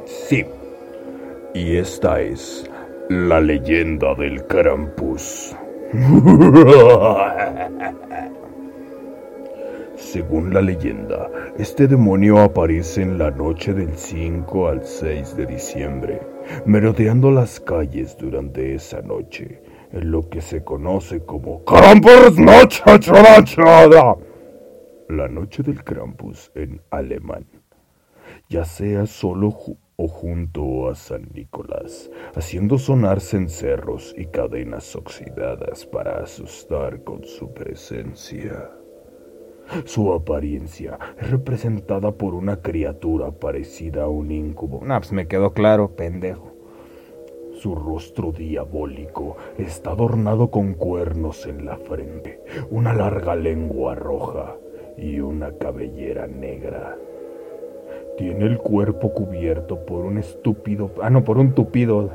B: Sí. Y esta es la leyenda del Krampus. Según la leyenda, este demonio aparece en la noche del 5 al 6 de diciembre, merodeando las calles durante esa noche, en lo que se conoce como Krampusnacht. La noche del Krampus en alemán ya sea solo o junto a San Nicolás, haciendo sonar cencerros y cadenas oxidadas para asustar con su presencia. Su apariencia es representada por una criatura parecida a un incubo.
A: No, pues me quedó claro, pendejo.
B: Su rostro diabólico está adornado con cuernos en la frente, una larga lengua roja y una cabellera negra. Tiene el cuerpo cubierto por un estúpido...
A: Ah, no, por un tupido.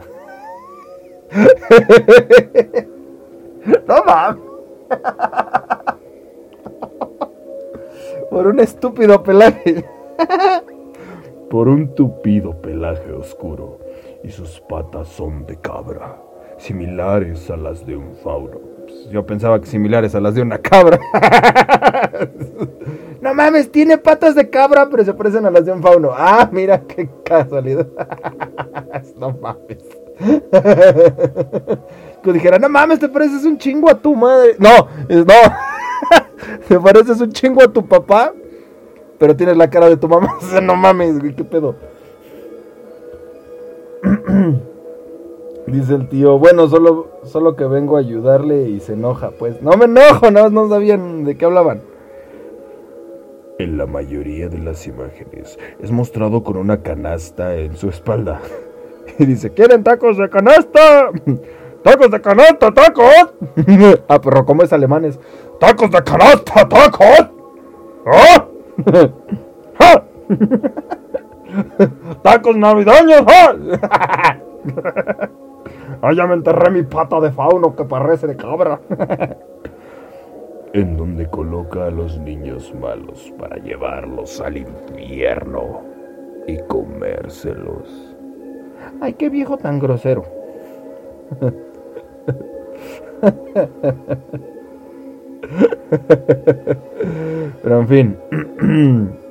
A: no mames. por un estúpido pelaje.
B: por un tupido pelaje oscuro y sus patas son de cabra, similares a las de un fauno.
A: Pues Yo pensaba que similares a las de una cabra. no mames, tiene patas de cabra, pero se parecen a las de un fauno. Ah, mira qué casualidad. no mames. que dijera, no mames, te pareces un chingo a tu madre. No, no. te pareces un chingo a tu papá, pero tienes la cara de tu mamá. No mames, güey, qué pedo. Dice el tío, bueno, solo, solo que vengo a ayudarle y se enoja. Pues no me enojo, no, no sabían de qué hablaban.
B: En la mayoría de las imágenes es mostrado con una canasta en su espalda.
A: Y dice, ¿quieren tacos de canasta? ¡Tacos de canasta, tacos! ah, pero como es alemanes. ¡Tacos de canasta, tacos! ¡Ah! ¡Ah! ¡Tacos navideños! ¡Ah! ¡Ah, ya me enterré mi pata de fauno que parece de cabra!
B: en donde coloca a los niños malos para llevarlos al infierno y comérselos.
A: ¡Ay, qué viejo tan grosero! Pero en fin.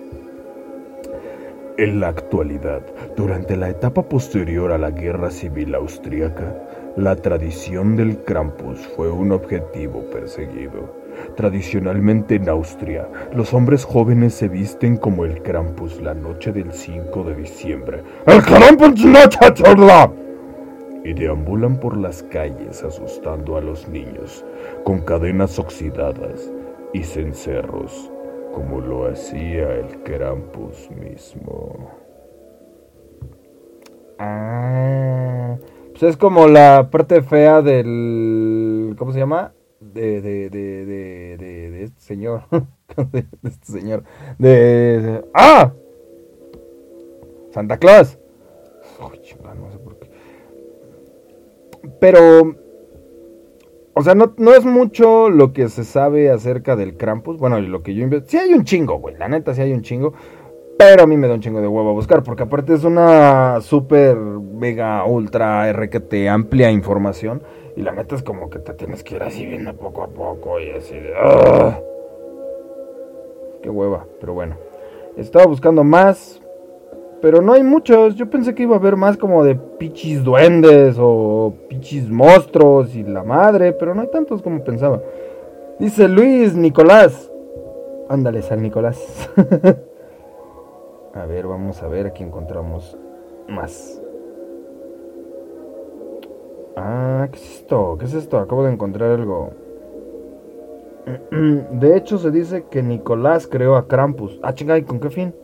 B: En la actualidad, durante la etapa posterior a la Guerra Civil Austriaca, la tradición del Krampus fue un objetivo perseguido. Tradicionalmente en Austria, los hombres jóvenes se visten como el Krampus la noche del 5 de diciembre. ¡El Krampus y deambulan por las calles asustando a los niños con cadenas oxidadas y cencerros, como lo hacía el Krampus mismo.
A: Ah, pues es como la parte fea del. ¿Cómo se llama? de, de, de, de, de este señor. de este señor. De, ¡Ah! Santa Claus. Pero, o sea, no, no, es mucho lo que se sabe acerca del Krampus. Bueno, lo que yo investigué. Sí hay un chingo, güey. La neta, sí hay un chingo. Pero a mí me da un chingo de huevo a buscar. Porque aparte es una super, mega, ultra, RQT, amplia información. Y la neta es como que te tienes que ir así viendo poco a poco. Y así de. ¡ah! Qué hueva. Pero bueno. Estaba buscando más. Pero no hay muchos. Yo pensé que iba a haber más como de pichis duendes o pichis monstruos y la madre. Pero no hay tantos como pensaba. Dice Luis Nicolás. Ándale, San Nicolás. a ver, vamos a ver aquí encontramos más. Ah, ¿qué es esto? ¿Qué es esto? Acabo de encontrar algo. De hecho, se dice que Nicolás creó a Krampus. Ah, chinga, ¿y con qué fin?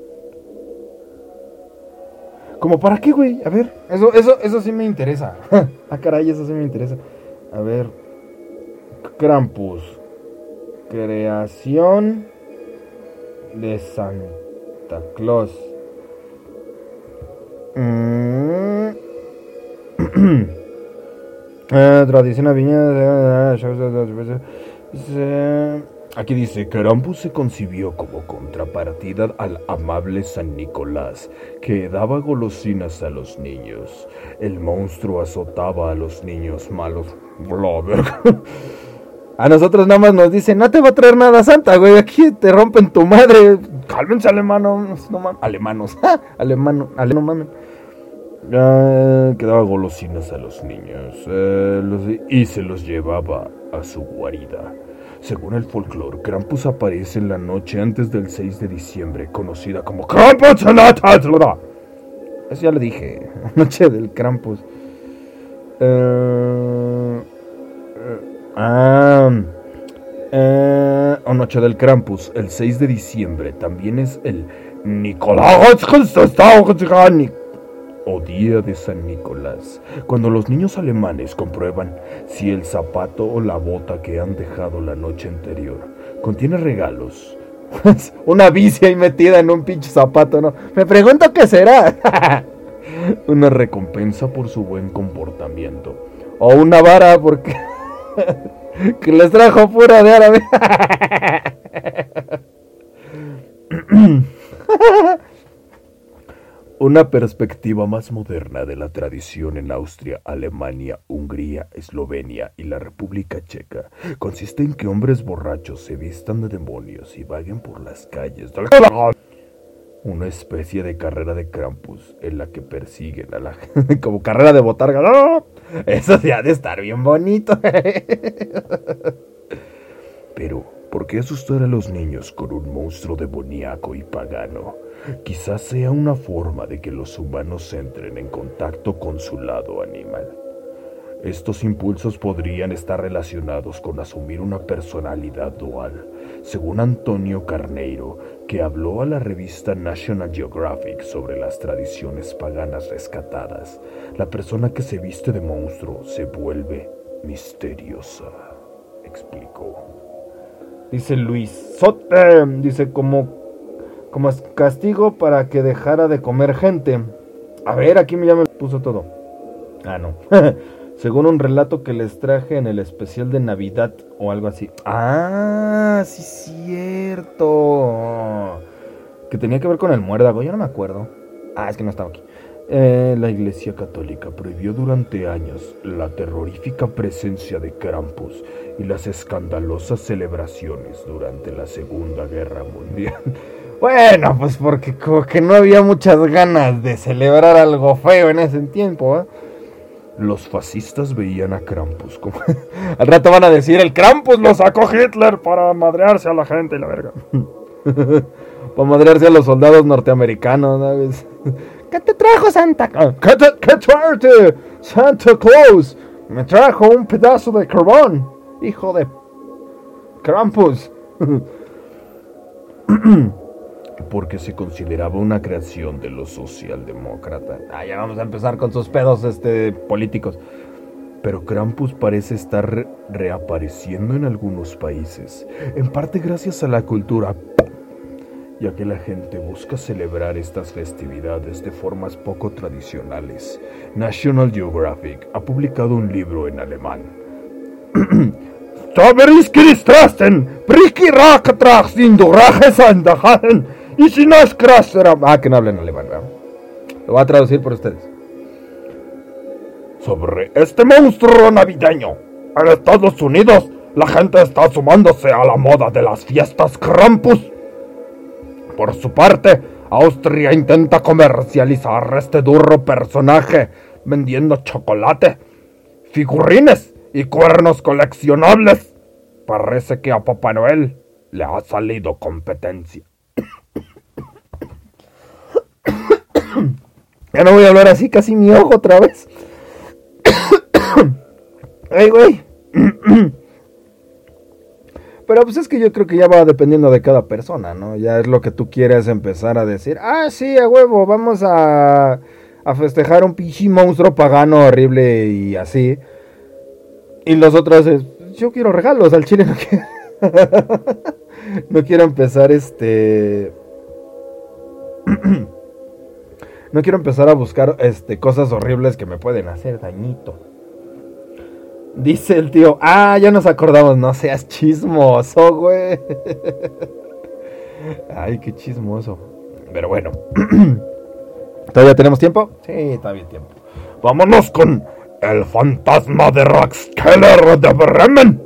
A: ¿Como para qué, güey? A ver, eso, eso, eso sí me interesa. ah, caray, eso sí me interesa. A ver. Krampus. Creación de Santa Claus. Mm. eh, tradición viña. Aquí dice, Krampus se concibió como contrapartida al amable San Nicolás, que daba golosinas a los niños. El monstruo azotaba a los niños malos. A nosotros nada más nos dicen, no te va a traer nada santa, güey, aquí te rompen tu madre. Cálmense, alemanos. Alemanos. Alemano. Ale, no mames. Uh, que daba golosinas a los niños. Los, y se los llevaba a su guarida. Según el folclore, Krampus aparece en la noche antes del 6 de diciembre, conocida como Krampus Eso ya le dije, noche del Krampus. Uh, uh, o noche del Krampus, el 6 de diciembre, también es el Nicolás o Día de San Nicolás, cuando los niños alemanes comprueban si el zapato o la bota que han dejado la noche anterior contiene regalos. Una bici ahí metida en un pinche zapato, ¿no? Me pregunto qué será. una recompensa por su buen comportamiento. O una vara porque... que les trajo fuera de árabe. Una perspectiva más moderna de la tradición en Austria, Alemania, Hungría, Eslovenia y la República Checa consiste en que hombres borrachos se vistan de demonios y vaguen por las calles de la... Una especie de carrera de Krampus en la que persiguen a la gente como carrera de botarga. Eso sí ha de estar bien bonito. Pero, ¿por qué asustar a los niños con un monstruo demoníaco y pagano? Quizás sea una forma de que los humanos entren en contacto con su lado animal. Estos impulsos podrían estar relacionados con asumir una personalidad dual, según Antonio Carneiro, que habló a la revista National Geographic sobre las tradiciones paganas rescatadas. La persona que se viste de monstruo se vuelve misteriosa, explicó. Dice Luis Sote, dice como como castigo para que dejara de comer gente. A ver, aquí ya me puso todo. Ah, no. Según un relato que les traje en el especial de Navidad o algo así. Ah, sí, cierto. Que tenía que ver con el muérdago, yo no me acuerdo. Ah, es que no estaba aquí. Eh, la Iglesia Católica prohibió durante años la terrorífica presencia de Krampus y las escandalosas celebraciones durante la Segunda Guerra Mundial. Bueno, pues porque como que no había muchas ganas de celebrar algo feo en ese tiempo, ¿eh? Los fascistas veían a Krampus como... Al rato van a decir, el Krampus lo sacó Hitler para madrearse a la gente y la verga. para madrearse a los soldados norteamericanos, ¿no?
C: ¿Qué te trajo Santa
A: Claus? ¿Qué, te, ¿Qué Santa Claus? Me trajo un pedazo de carbón, hijo de Krampus. porque se consideraba una creación de los socialdemócratas. Ah, ya vamos a empezar con sus pedos este, políticos.
B: pero Krampus parece estar reapareciendo en algunos países, en parte gracias a la cultura ya que la gente busca celebrar estas festividades de formas poco tradicionales. National Geographic ha publicado un libro en alemán.
A: Ah, que no hablen alemán, Lo voy a traducir por ustedes.
B: Sobre este monstruo navideño. En Estados Unidos, la gente está sumándose a la moda de las fiestas Krampus. Por su parte, Austria intenta comercializar este duro personaje vendiendo chocolate, figurines y cuernos coleccionables. Parece que a Papá Noel le ha salido competencia.
A: Ya no voy a hablar así, casi mi ojo otra vez. Ay, güey. Pero pues es que yo creo que ya va dependiendo de cada persona, ¿no? Ya es lo que tú quieres empezar a decir. Ah, sí, a huevo, vamos a, a festejar un pichi monstruo pagano horrible y así. Y los otros es, yo quiero regalos al chile, no quiero, no quiero empezar este... no quiero empezar a buscar este, cosas horribles que me pueden hacer dañito. Dice el tío, ah, ya nos acordamos, no seas chismoso, güey. Ay, qué chismoso. Pero bueno. ¿Todavía tenemos tiempo? Sí, todavía tiempo.
B: Vámonos con el fantasma de Raxkeller de Bremen.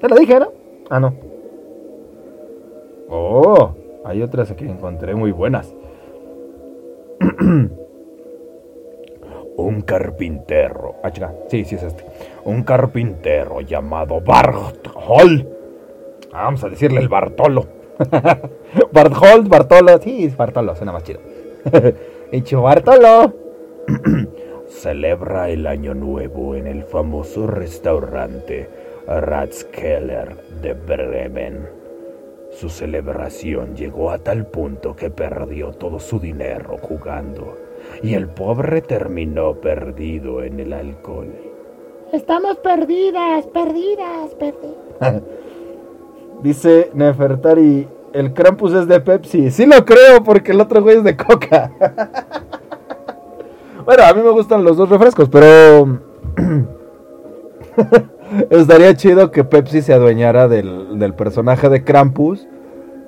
A: Te lo dije, ¿no? Ah, no. Oh, hay otras que encontré muy buenas.
B: un carpintero. Ah, chica. Sí, sí es este. Un carpintero llamado Bartol. Vamos a decirle el Bartolo.
A: Bartol, Bartolo. Sí, Bartolo, suena más chido. Hecho Bartolo.
B: Celebra el año nuevo en el famoso restaurante Ratskeller de Bremen. Su celebración llegó a tal punto que perdió todo su dinero jugando y el pobre terminó perdido en el alcohol.
C: Estamos perdidas, perdidas, perdidas.
A: Dice Nefertari, el Krampus es de Pepsi. Sí lo creo porque el otro güey es de Coca. bueno, a mí me gustan los dos refrescos, pero... Estaría chido que Pepsi se adueñara del, del personaje de Krampus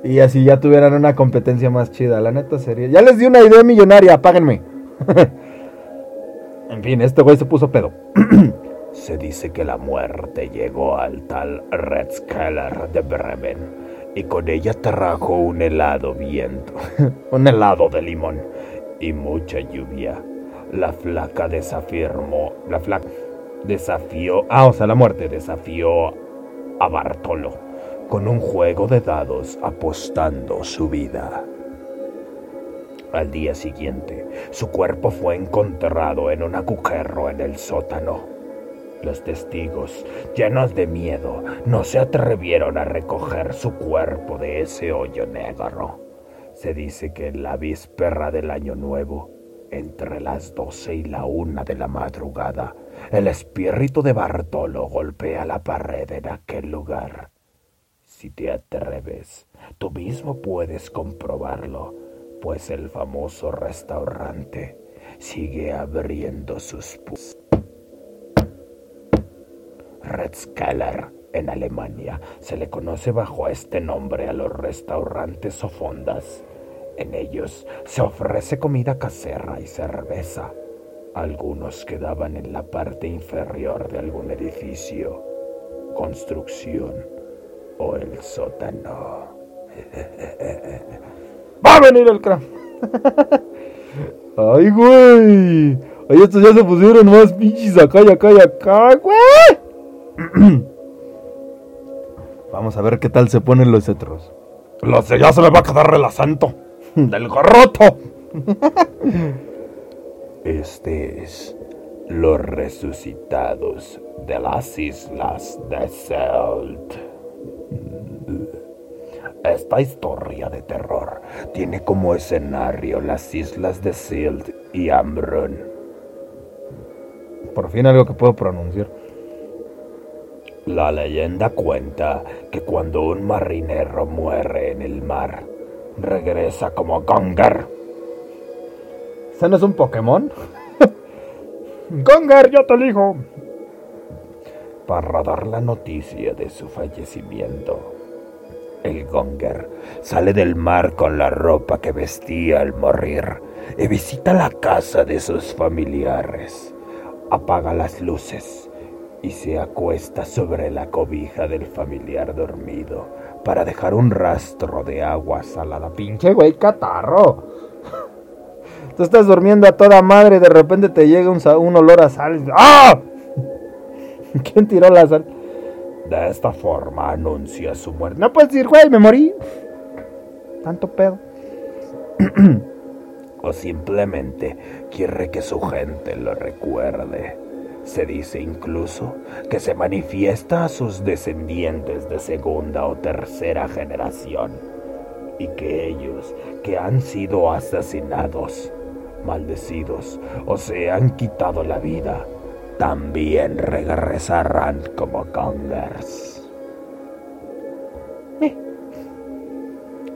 A: y así ya tuvieran una competencia más chida. La neta sería. Ya les di una idea millonaria, páguenme. en fin, este güey se puso pedo.
B: se dice que la muerte llegó al tal Red Scalar de Bremen y con ella trajo un helado viento, un helado de limón y mucha lluvia. La flaca desafirmó, la flaca desafió, ah, la muerte desafió a Bartolo con un juego de dados apostando su vida. Al día siguiente, su cuerpo fue encontrado en un agujero en el sótano. Los testigos, llenos de miedo, no se atrevieron a recoger su cuerpo de ese hoyo negro. Se dice que en la víspera del año nuevo, entre las doce y la una de la madrugada, el espíritu de Bartolo golpea la pared en aquel lugar. Si te atreves, tú mismo puedes comprobarlo pues el famoso restaurante sigue abriendo sus puertas. Redskeller en Alemania se le conoce bajo este nombre a los restaurantes o fondas. En ellos se ofrece comida casera y cerveza. Algunos quedaban en la parte inferior de algún edificio, construcción o el sótano.
A: ¡Va a venir el crack! ¡Ay, güey! Ay, estos ya se pusieron más pinches acá y acá y acá, güey. Vamos a ver qué tal se ponen los cetros.
B: Los ya se me va a quedar relazando. Del gorroto. Este es los resucitados de las islas de Selt. Esta historia de terror tiene como escenario las islas de Silt y Ambrun.
A: Por fin algo que puedo pronunciar.
B: La leyenda cuenta que cuando un marinero muere en el mar, regresa como Gonger.
A: ¿Ese no es un Pokémon?
B: Gonger, yo te elijo. Para dar la noticia de su fallecimiento. El Gonger sale del mar con la ropa que vestía al morir y visita la casa de sus familiares. Apaga las luces y se acuesta sobre la cobija del familiar dormido para dejar un rastro de agua salada.
A: Pinche güey catarro. Tú estás durmiendo a toda madre y de repente te llega un, un olor a sal. ¡Ah! ¿Quién tiró la sal?
B: De esta forma anuncia su muerte.
A: No puedes decir, güey, me morí. Tanto pedo.
B: o simplemente quiere que su gente lo recuerde. Se dice incluso que se manifiesta a sus descendientes de segunda o tercera generación y que ellos que han sido asesinados, maldecidos o se han quitado la vida, también regresarán como Gongers.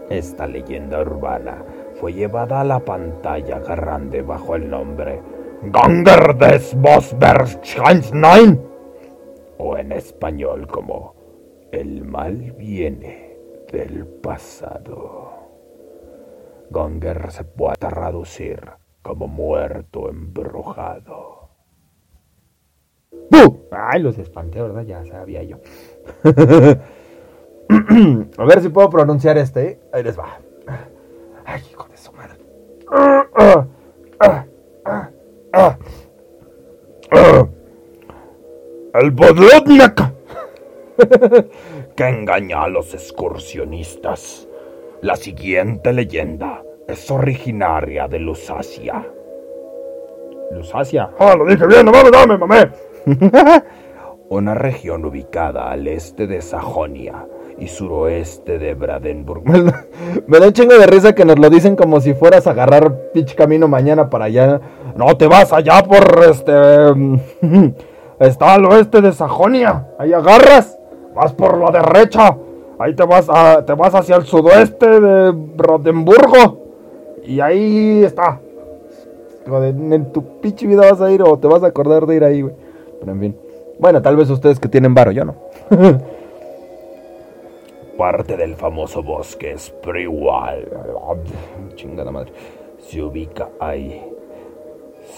B: Esta leyenda urbana fue llevada a la pantalla grande bajo el nombre Gonger des Bosbergschanznein o en español como El mal viene del pasado. Gonger se puede traducir como muerto embrujado.
A: ¡Bu! Ay, los espanté, ¿verdad? Ya sabía yo. A ver si puedo pronunciar este. ¿eh? Ahí les va. Ay, hijo de su madre.
B: El Bodlotnak que engaña a los excursionistas. La siguiente leyenda es originaria de Lusacia.
A: Lusacia.
B: ¡Ah, lo dije bien! ¡No mames, dame, mamé! Una región ubicada al este de Sajonia y suroeste de Brandenburg.
A: Me, da- un chingo de risa que nos lo dicen como si fueras a agarrar pinche camino mañana para allá. No te vas allá por este. Está al oeste de Sajonia. Ahí agarras. Vas por la derecha. Ahí te vas, a, te vas hacia el sudoeste de Brandenburgo. Y ahí está. En tu pinche vida vas a ir o te vas a acordar de ir ahí, güey. Pero en fin. Bueno, tal vez ustedes que tienen varo, yo no.
B: Parte del famoso bosque Spriwal. Chingada madre. Se ubica ahí.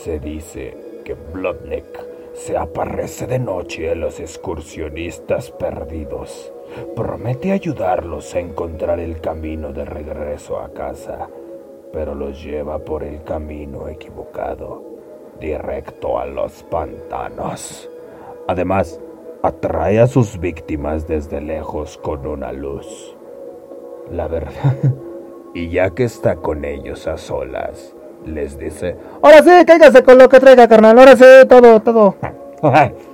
B: Se dice que Blotnik se aparece de noche a los excursionistas perdidos. Promete ayudarlos a encontrar el camino de regreso a casa, pero los lleva por el camino equivocado, directo a los pantanos. Además, atrae a sus víctimas desde lejos con una luz. La verdad. y ya que está con ellos a solas, les dice,
C: Ahora sí, cáigase con lo que traiga, carnal. Ahora sí, todo, todo.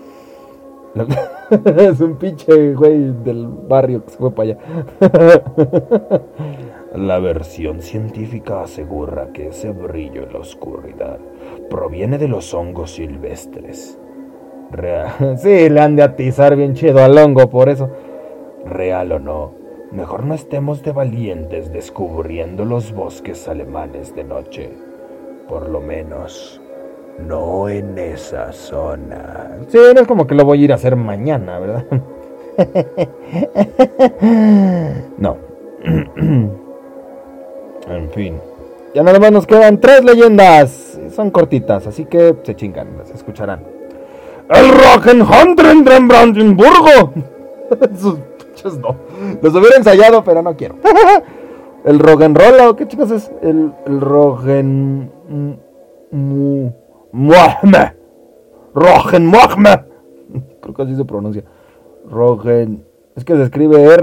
A: es un pinche güey del barrio que se fue para allá.
B: La versión científica asegura que ese brillo en la oscuridad proviene de los hongos silvestres. Real,
A: sí, le han de atizar bien chido al hongo, por eso.
B: real o no, mejor no estemos de valientes descubriendo los bosques alemanes de noche. Por lo menos, no en esa zona.
A: Sí, no es como que lo voy a ir a hacer mañana, ¿verdad? no. en fin. Ya nada más nos quedan tres leyendas. Son cortitas, así que se chingan, las escucharán.
B: ¡El Rock'n'Hundred de Brandenburgo!
A: Sus pinches no. Los hubiera ensayado, pero no quiero. el ¿o qué chicos es? El, el Rogen. Mu.
B: ¡Muahme! ¡Rogenmuahme!
A: Creo que así se pronuncia. Rogen. Es que se escribe E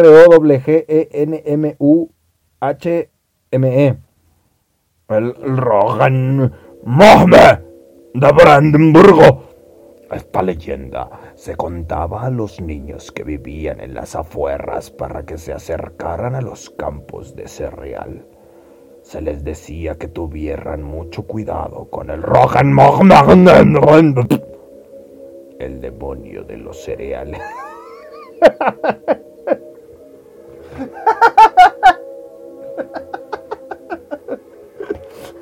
A: R-O-G-E-N-M-U-H-M-E.
B: El Rogenmuahme de Brandenburgo. Esta leyenda se contaba a los niños que vivían en las afueras para que se acercaran a los campos de cereal. Se les decía que tuvieran mucho cuidado con el Rogenmuahme. el demonio de los cereales.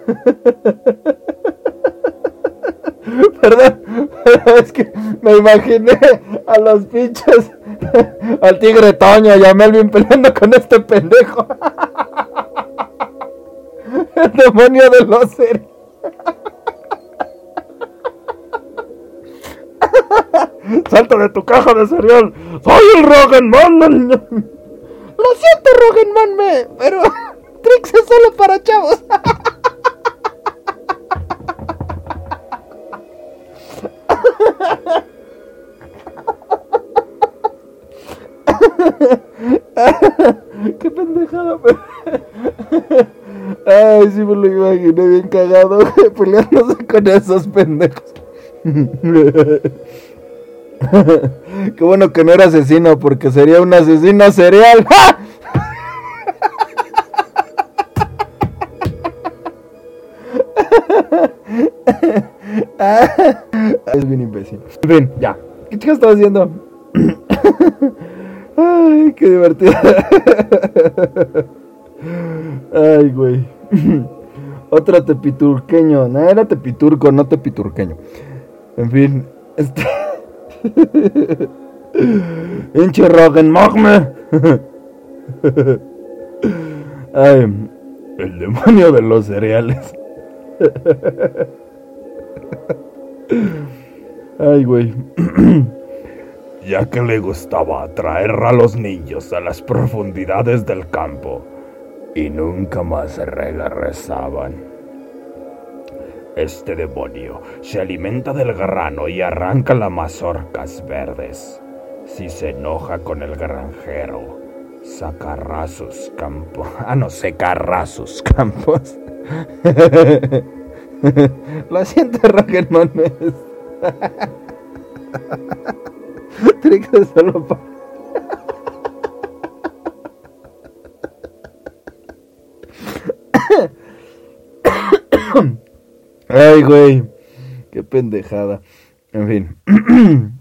A: Perdón, es que me imaginé a los pinches, al tigre Toño y a Melvin peleando con este pendejo. El demonio de los cereales. Salta de tu caja de cereal. Soy el Rogenman. Lo siento, Rogenman, me... pero Trix es solo para chavos. Qué pendejada. Ay, sí me lo imaginé bien cagado, peleándose con esos pendejos. Qué bueno que no era asesino, porque sería un asesino serial. es bien imbécil. En fin, ya. ¿Qué chicas estaba haciendo? Ay, qué divertido. Ay, güey. Otro tepiturqueño. No, era tepiturco, no tepiturqueño. En fin, este. Hinche Magme. Ay, el demonio de los cereales. Ay, güey.
B: Ya que le gustaba atraer a los niños a las profundidades del campo y nunca más regresaban. Este demonio se alimenta del grano y arranca las mazorcas verdes. Si se enoja con el granjero, sacará sus campos. Ah, no, secará sus campos.
A: Lo siento, Mames. Tiene que solo. Ay, güey. Qué pendejada. En fin.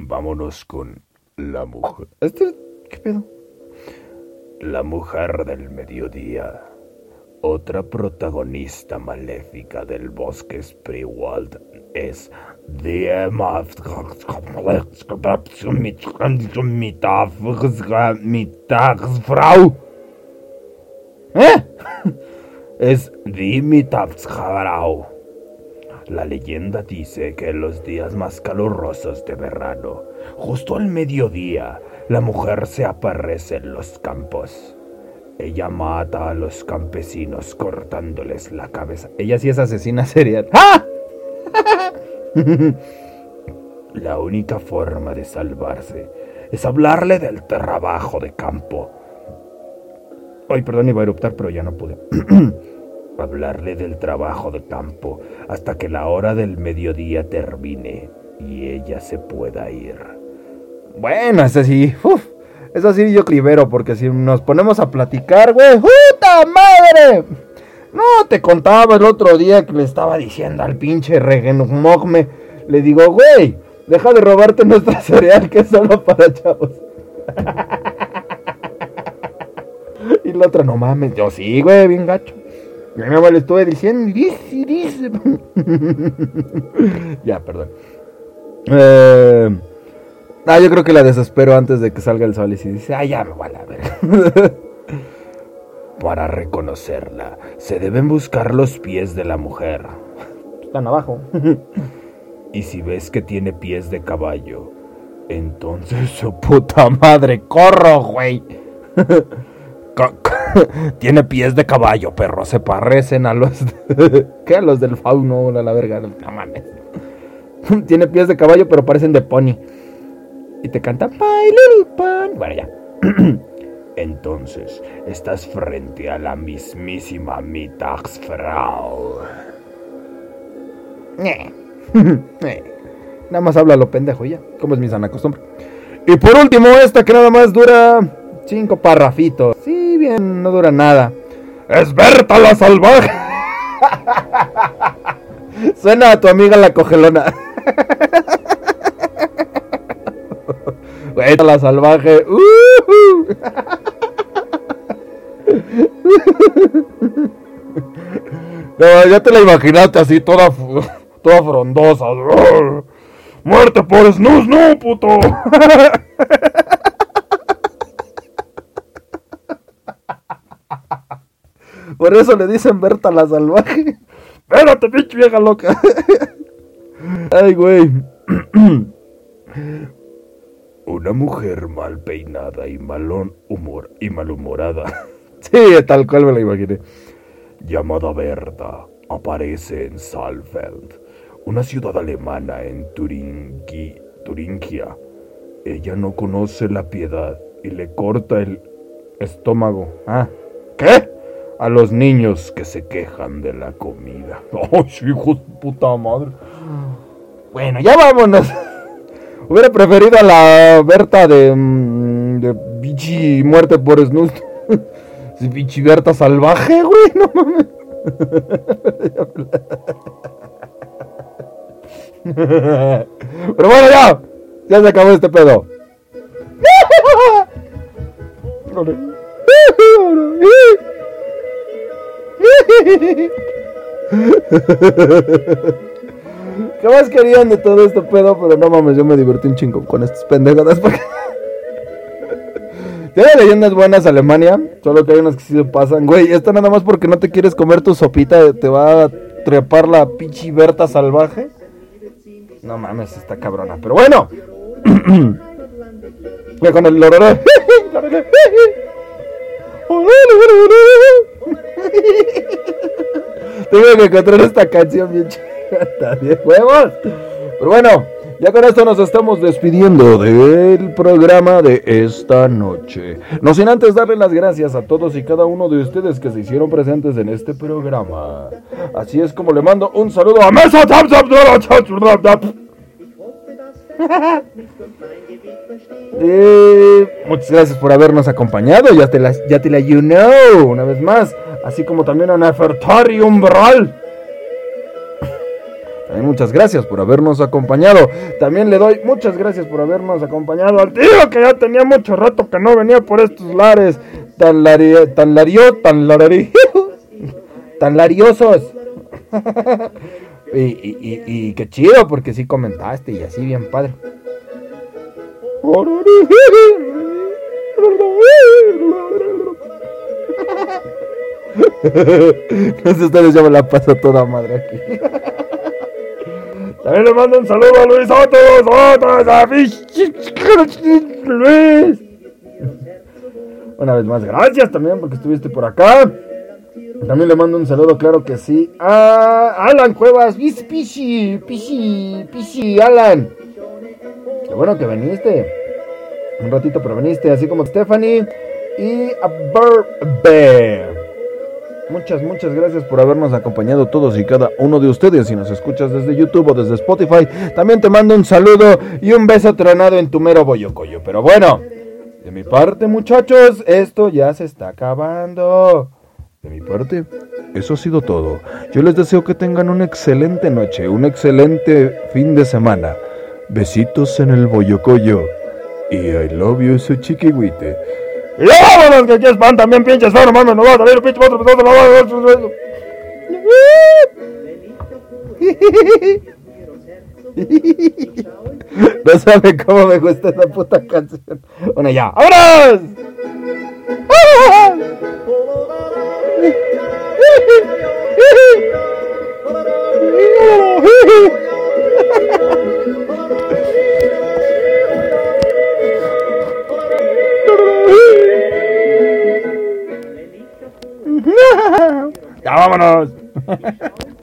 B: Vámonos con la mujer.
A: ¿Este qué pedo?
B: La mujer del mediodía. Otra protagonista maléfica del bosque Spreewald es Mittagsfrau.
A: ¿Eh?
B: Es Die Mittagsfrau. La leyenda dice que en los días más calurosos de verano, justo al mediodía, la mujer se aparece en los campos. Ella mata a los campesinos cortándoles la cabeza.
A: Ella sí es asesina serial. ¡Ah!
B: La única forma de salvarse es hablarle del trabajo de campo.
A: Ay, perdón, iba a eruptar, pero ya no pude.
B: hablarle del trabajo de campo hasta que la hora del mediodía termine y ella se pueda ir.
A: Bueno, ese sí, uf, eso sí yo clivero, porque si nos ponemos a platicar, güey, ¡puta madre! No, te contaba el otro día que le estaba diciendo al pinche Regenmogme, le digo, güey, deja de robarte nuestra cereal que es solo para chavos. y la otra, no mames, yo sí, güey, bien gacho. Nada más le estuve diciendo, dice, dice. ya, perdón. Eh, ah, yo creo que la desespero antes de que salga el sol y si dice, ah, ya me voy a la ver.
B: Para reconocerla, se deben buscar los pies de la mujer.
A: Están abajo.
B: y si ves que tiene pies de caballo, entonces su puta madre, corro, güey. Tiene pies de caballo, perro. Se parecen a los.
A: ¿Qué? A los del fauno, la, la verga. No mames. Tiene pies de caballo, pero parecen de pony. Y te canta My Little Pony. Bueno, ya.
B: Entonces, estás frente a la mismísima Mittagsfrau.
A: nada más habla lo pendejo ya. Como es mi sana costumbre. Y por último, esta que nada más dura cinco parrafitos. Sí, bien, no dura nada.
B: ¡Es Berta la salvaje!
A: Suena a tu amiga la cogelona. Güey, la salvaje. Uh No, ya te la imaginaste así, toda, toda frondosa. ¡Muerte por snus, no, puto! Por eso le dicen Berta la salvaje. Espérate, pinche vieja loca. Ay, güey.
B: Una mujer mal peinada y malón humor y malhumorada.
A: Sí, tal cual me la imaginé.
B: Llamada Berta aparece en Saalfeld, una ciudad alemana en Turingi, Turingia. Ella no conoce la piedad y le corta el estómago.
A: Ah, ¿qué?
B: A los niños que se quejan de la comida.
A: ¡Ay, hijo de puta madre! Bueno, ya vámonos. Hubiera preferido a la Berta de. mm, de bichi muerte por snus. Sí, bichi Berta salvaje, güey, no mames. Pero bueno, ya. Ya se acabó este pedo. ¿Qué más querían de todo este pedo? Pero no mames, yo me divertí un chingo con estas pendejadas porque... Tiene leyendas buenas Alemania, solo que hay unas que sí se pasan. Güey, esto nada más porque no te quieres comer tu sopita, te va a trepar la pinche Berta salvaje. No mames, está cabrona. Pero bueno. Con el lororé. Tengo que encontrar esta canción bien chingada, bien huevos. Pero bueno, ya con esto nos estamos despidiendo del programa de esta noche. No sin antes darle las gracias a todos y cada uno de ustedes que se hicieron presentes en este programa. Así es como le mando un saludo a Mesa. Eh, muchas gracias por habernos acompañado. Ya te la, ya te la you know, una vez más. Así como también a Nefertari Umbral. Muchas gracias por habernos acompañado. También le doy muchas gracias por habernos acompañado al tío que ya tenía mucho rato que no venía por estos lares tan lari, tan lario, tan lariosos. y, y, qué chido porque sí comentaste y así bien padre. No sé ya me la paso toda madre aquí. También le mando un saludo a Luis Soto, Soto, a Luis. Una vez más, gracias también porque estuviste por acá. También le mando un saludo, claro que sí, a Alan Cuevas, Alan. Qué bueno que viniste. Un ratito, pero viniste, así como Stephanie y a. Muchas, muchas gracias por habernos acompañado todos y cada uno de ustedes. Si nos escuchas desde YouTube o desde Spotify, también te mando un saludo y un beso tronado en tu mero boyocoyo. Pero bueno, de mi parte, muchachos, esto ya se está acabando. De mi parte, eso ha sido todo. Yo les deseo que tengan una excelente noche, un excelente fin de semana. Besitos en el boyocoyo. Y I love you, su chiquihuite. ¡Y ya vámonos, que aquí es pan también, pinches faro, mames, no va a salir pinche otro, otro, otro, otro, No sabe cómo me gusta esa puta canción. Bueno, ya, ¡vámonos! Ya vámonos.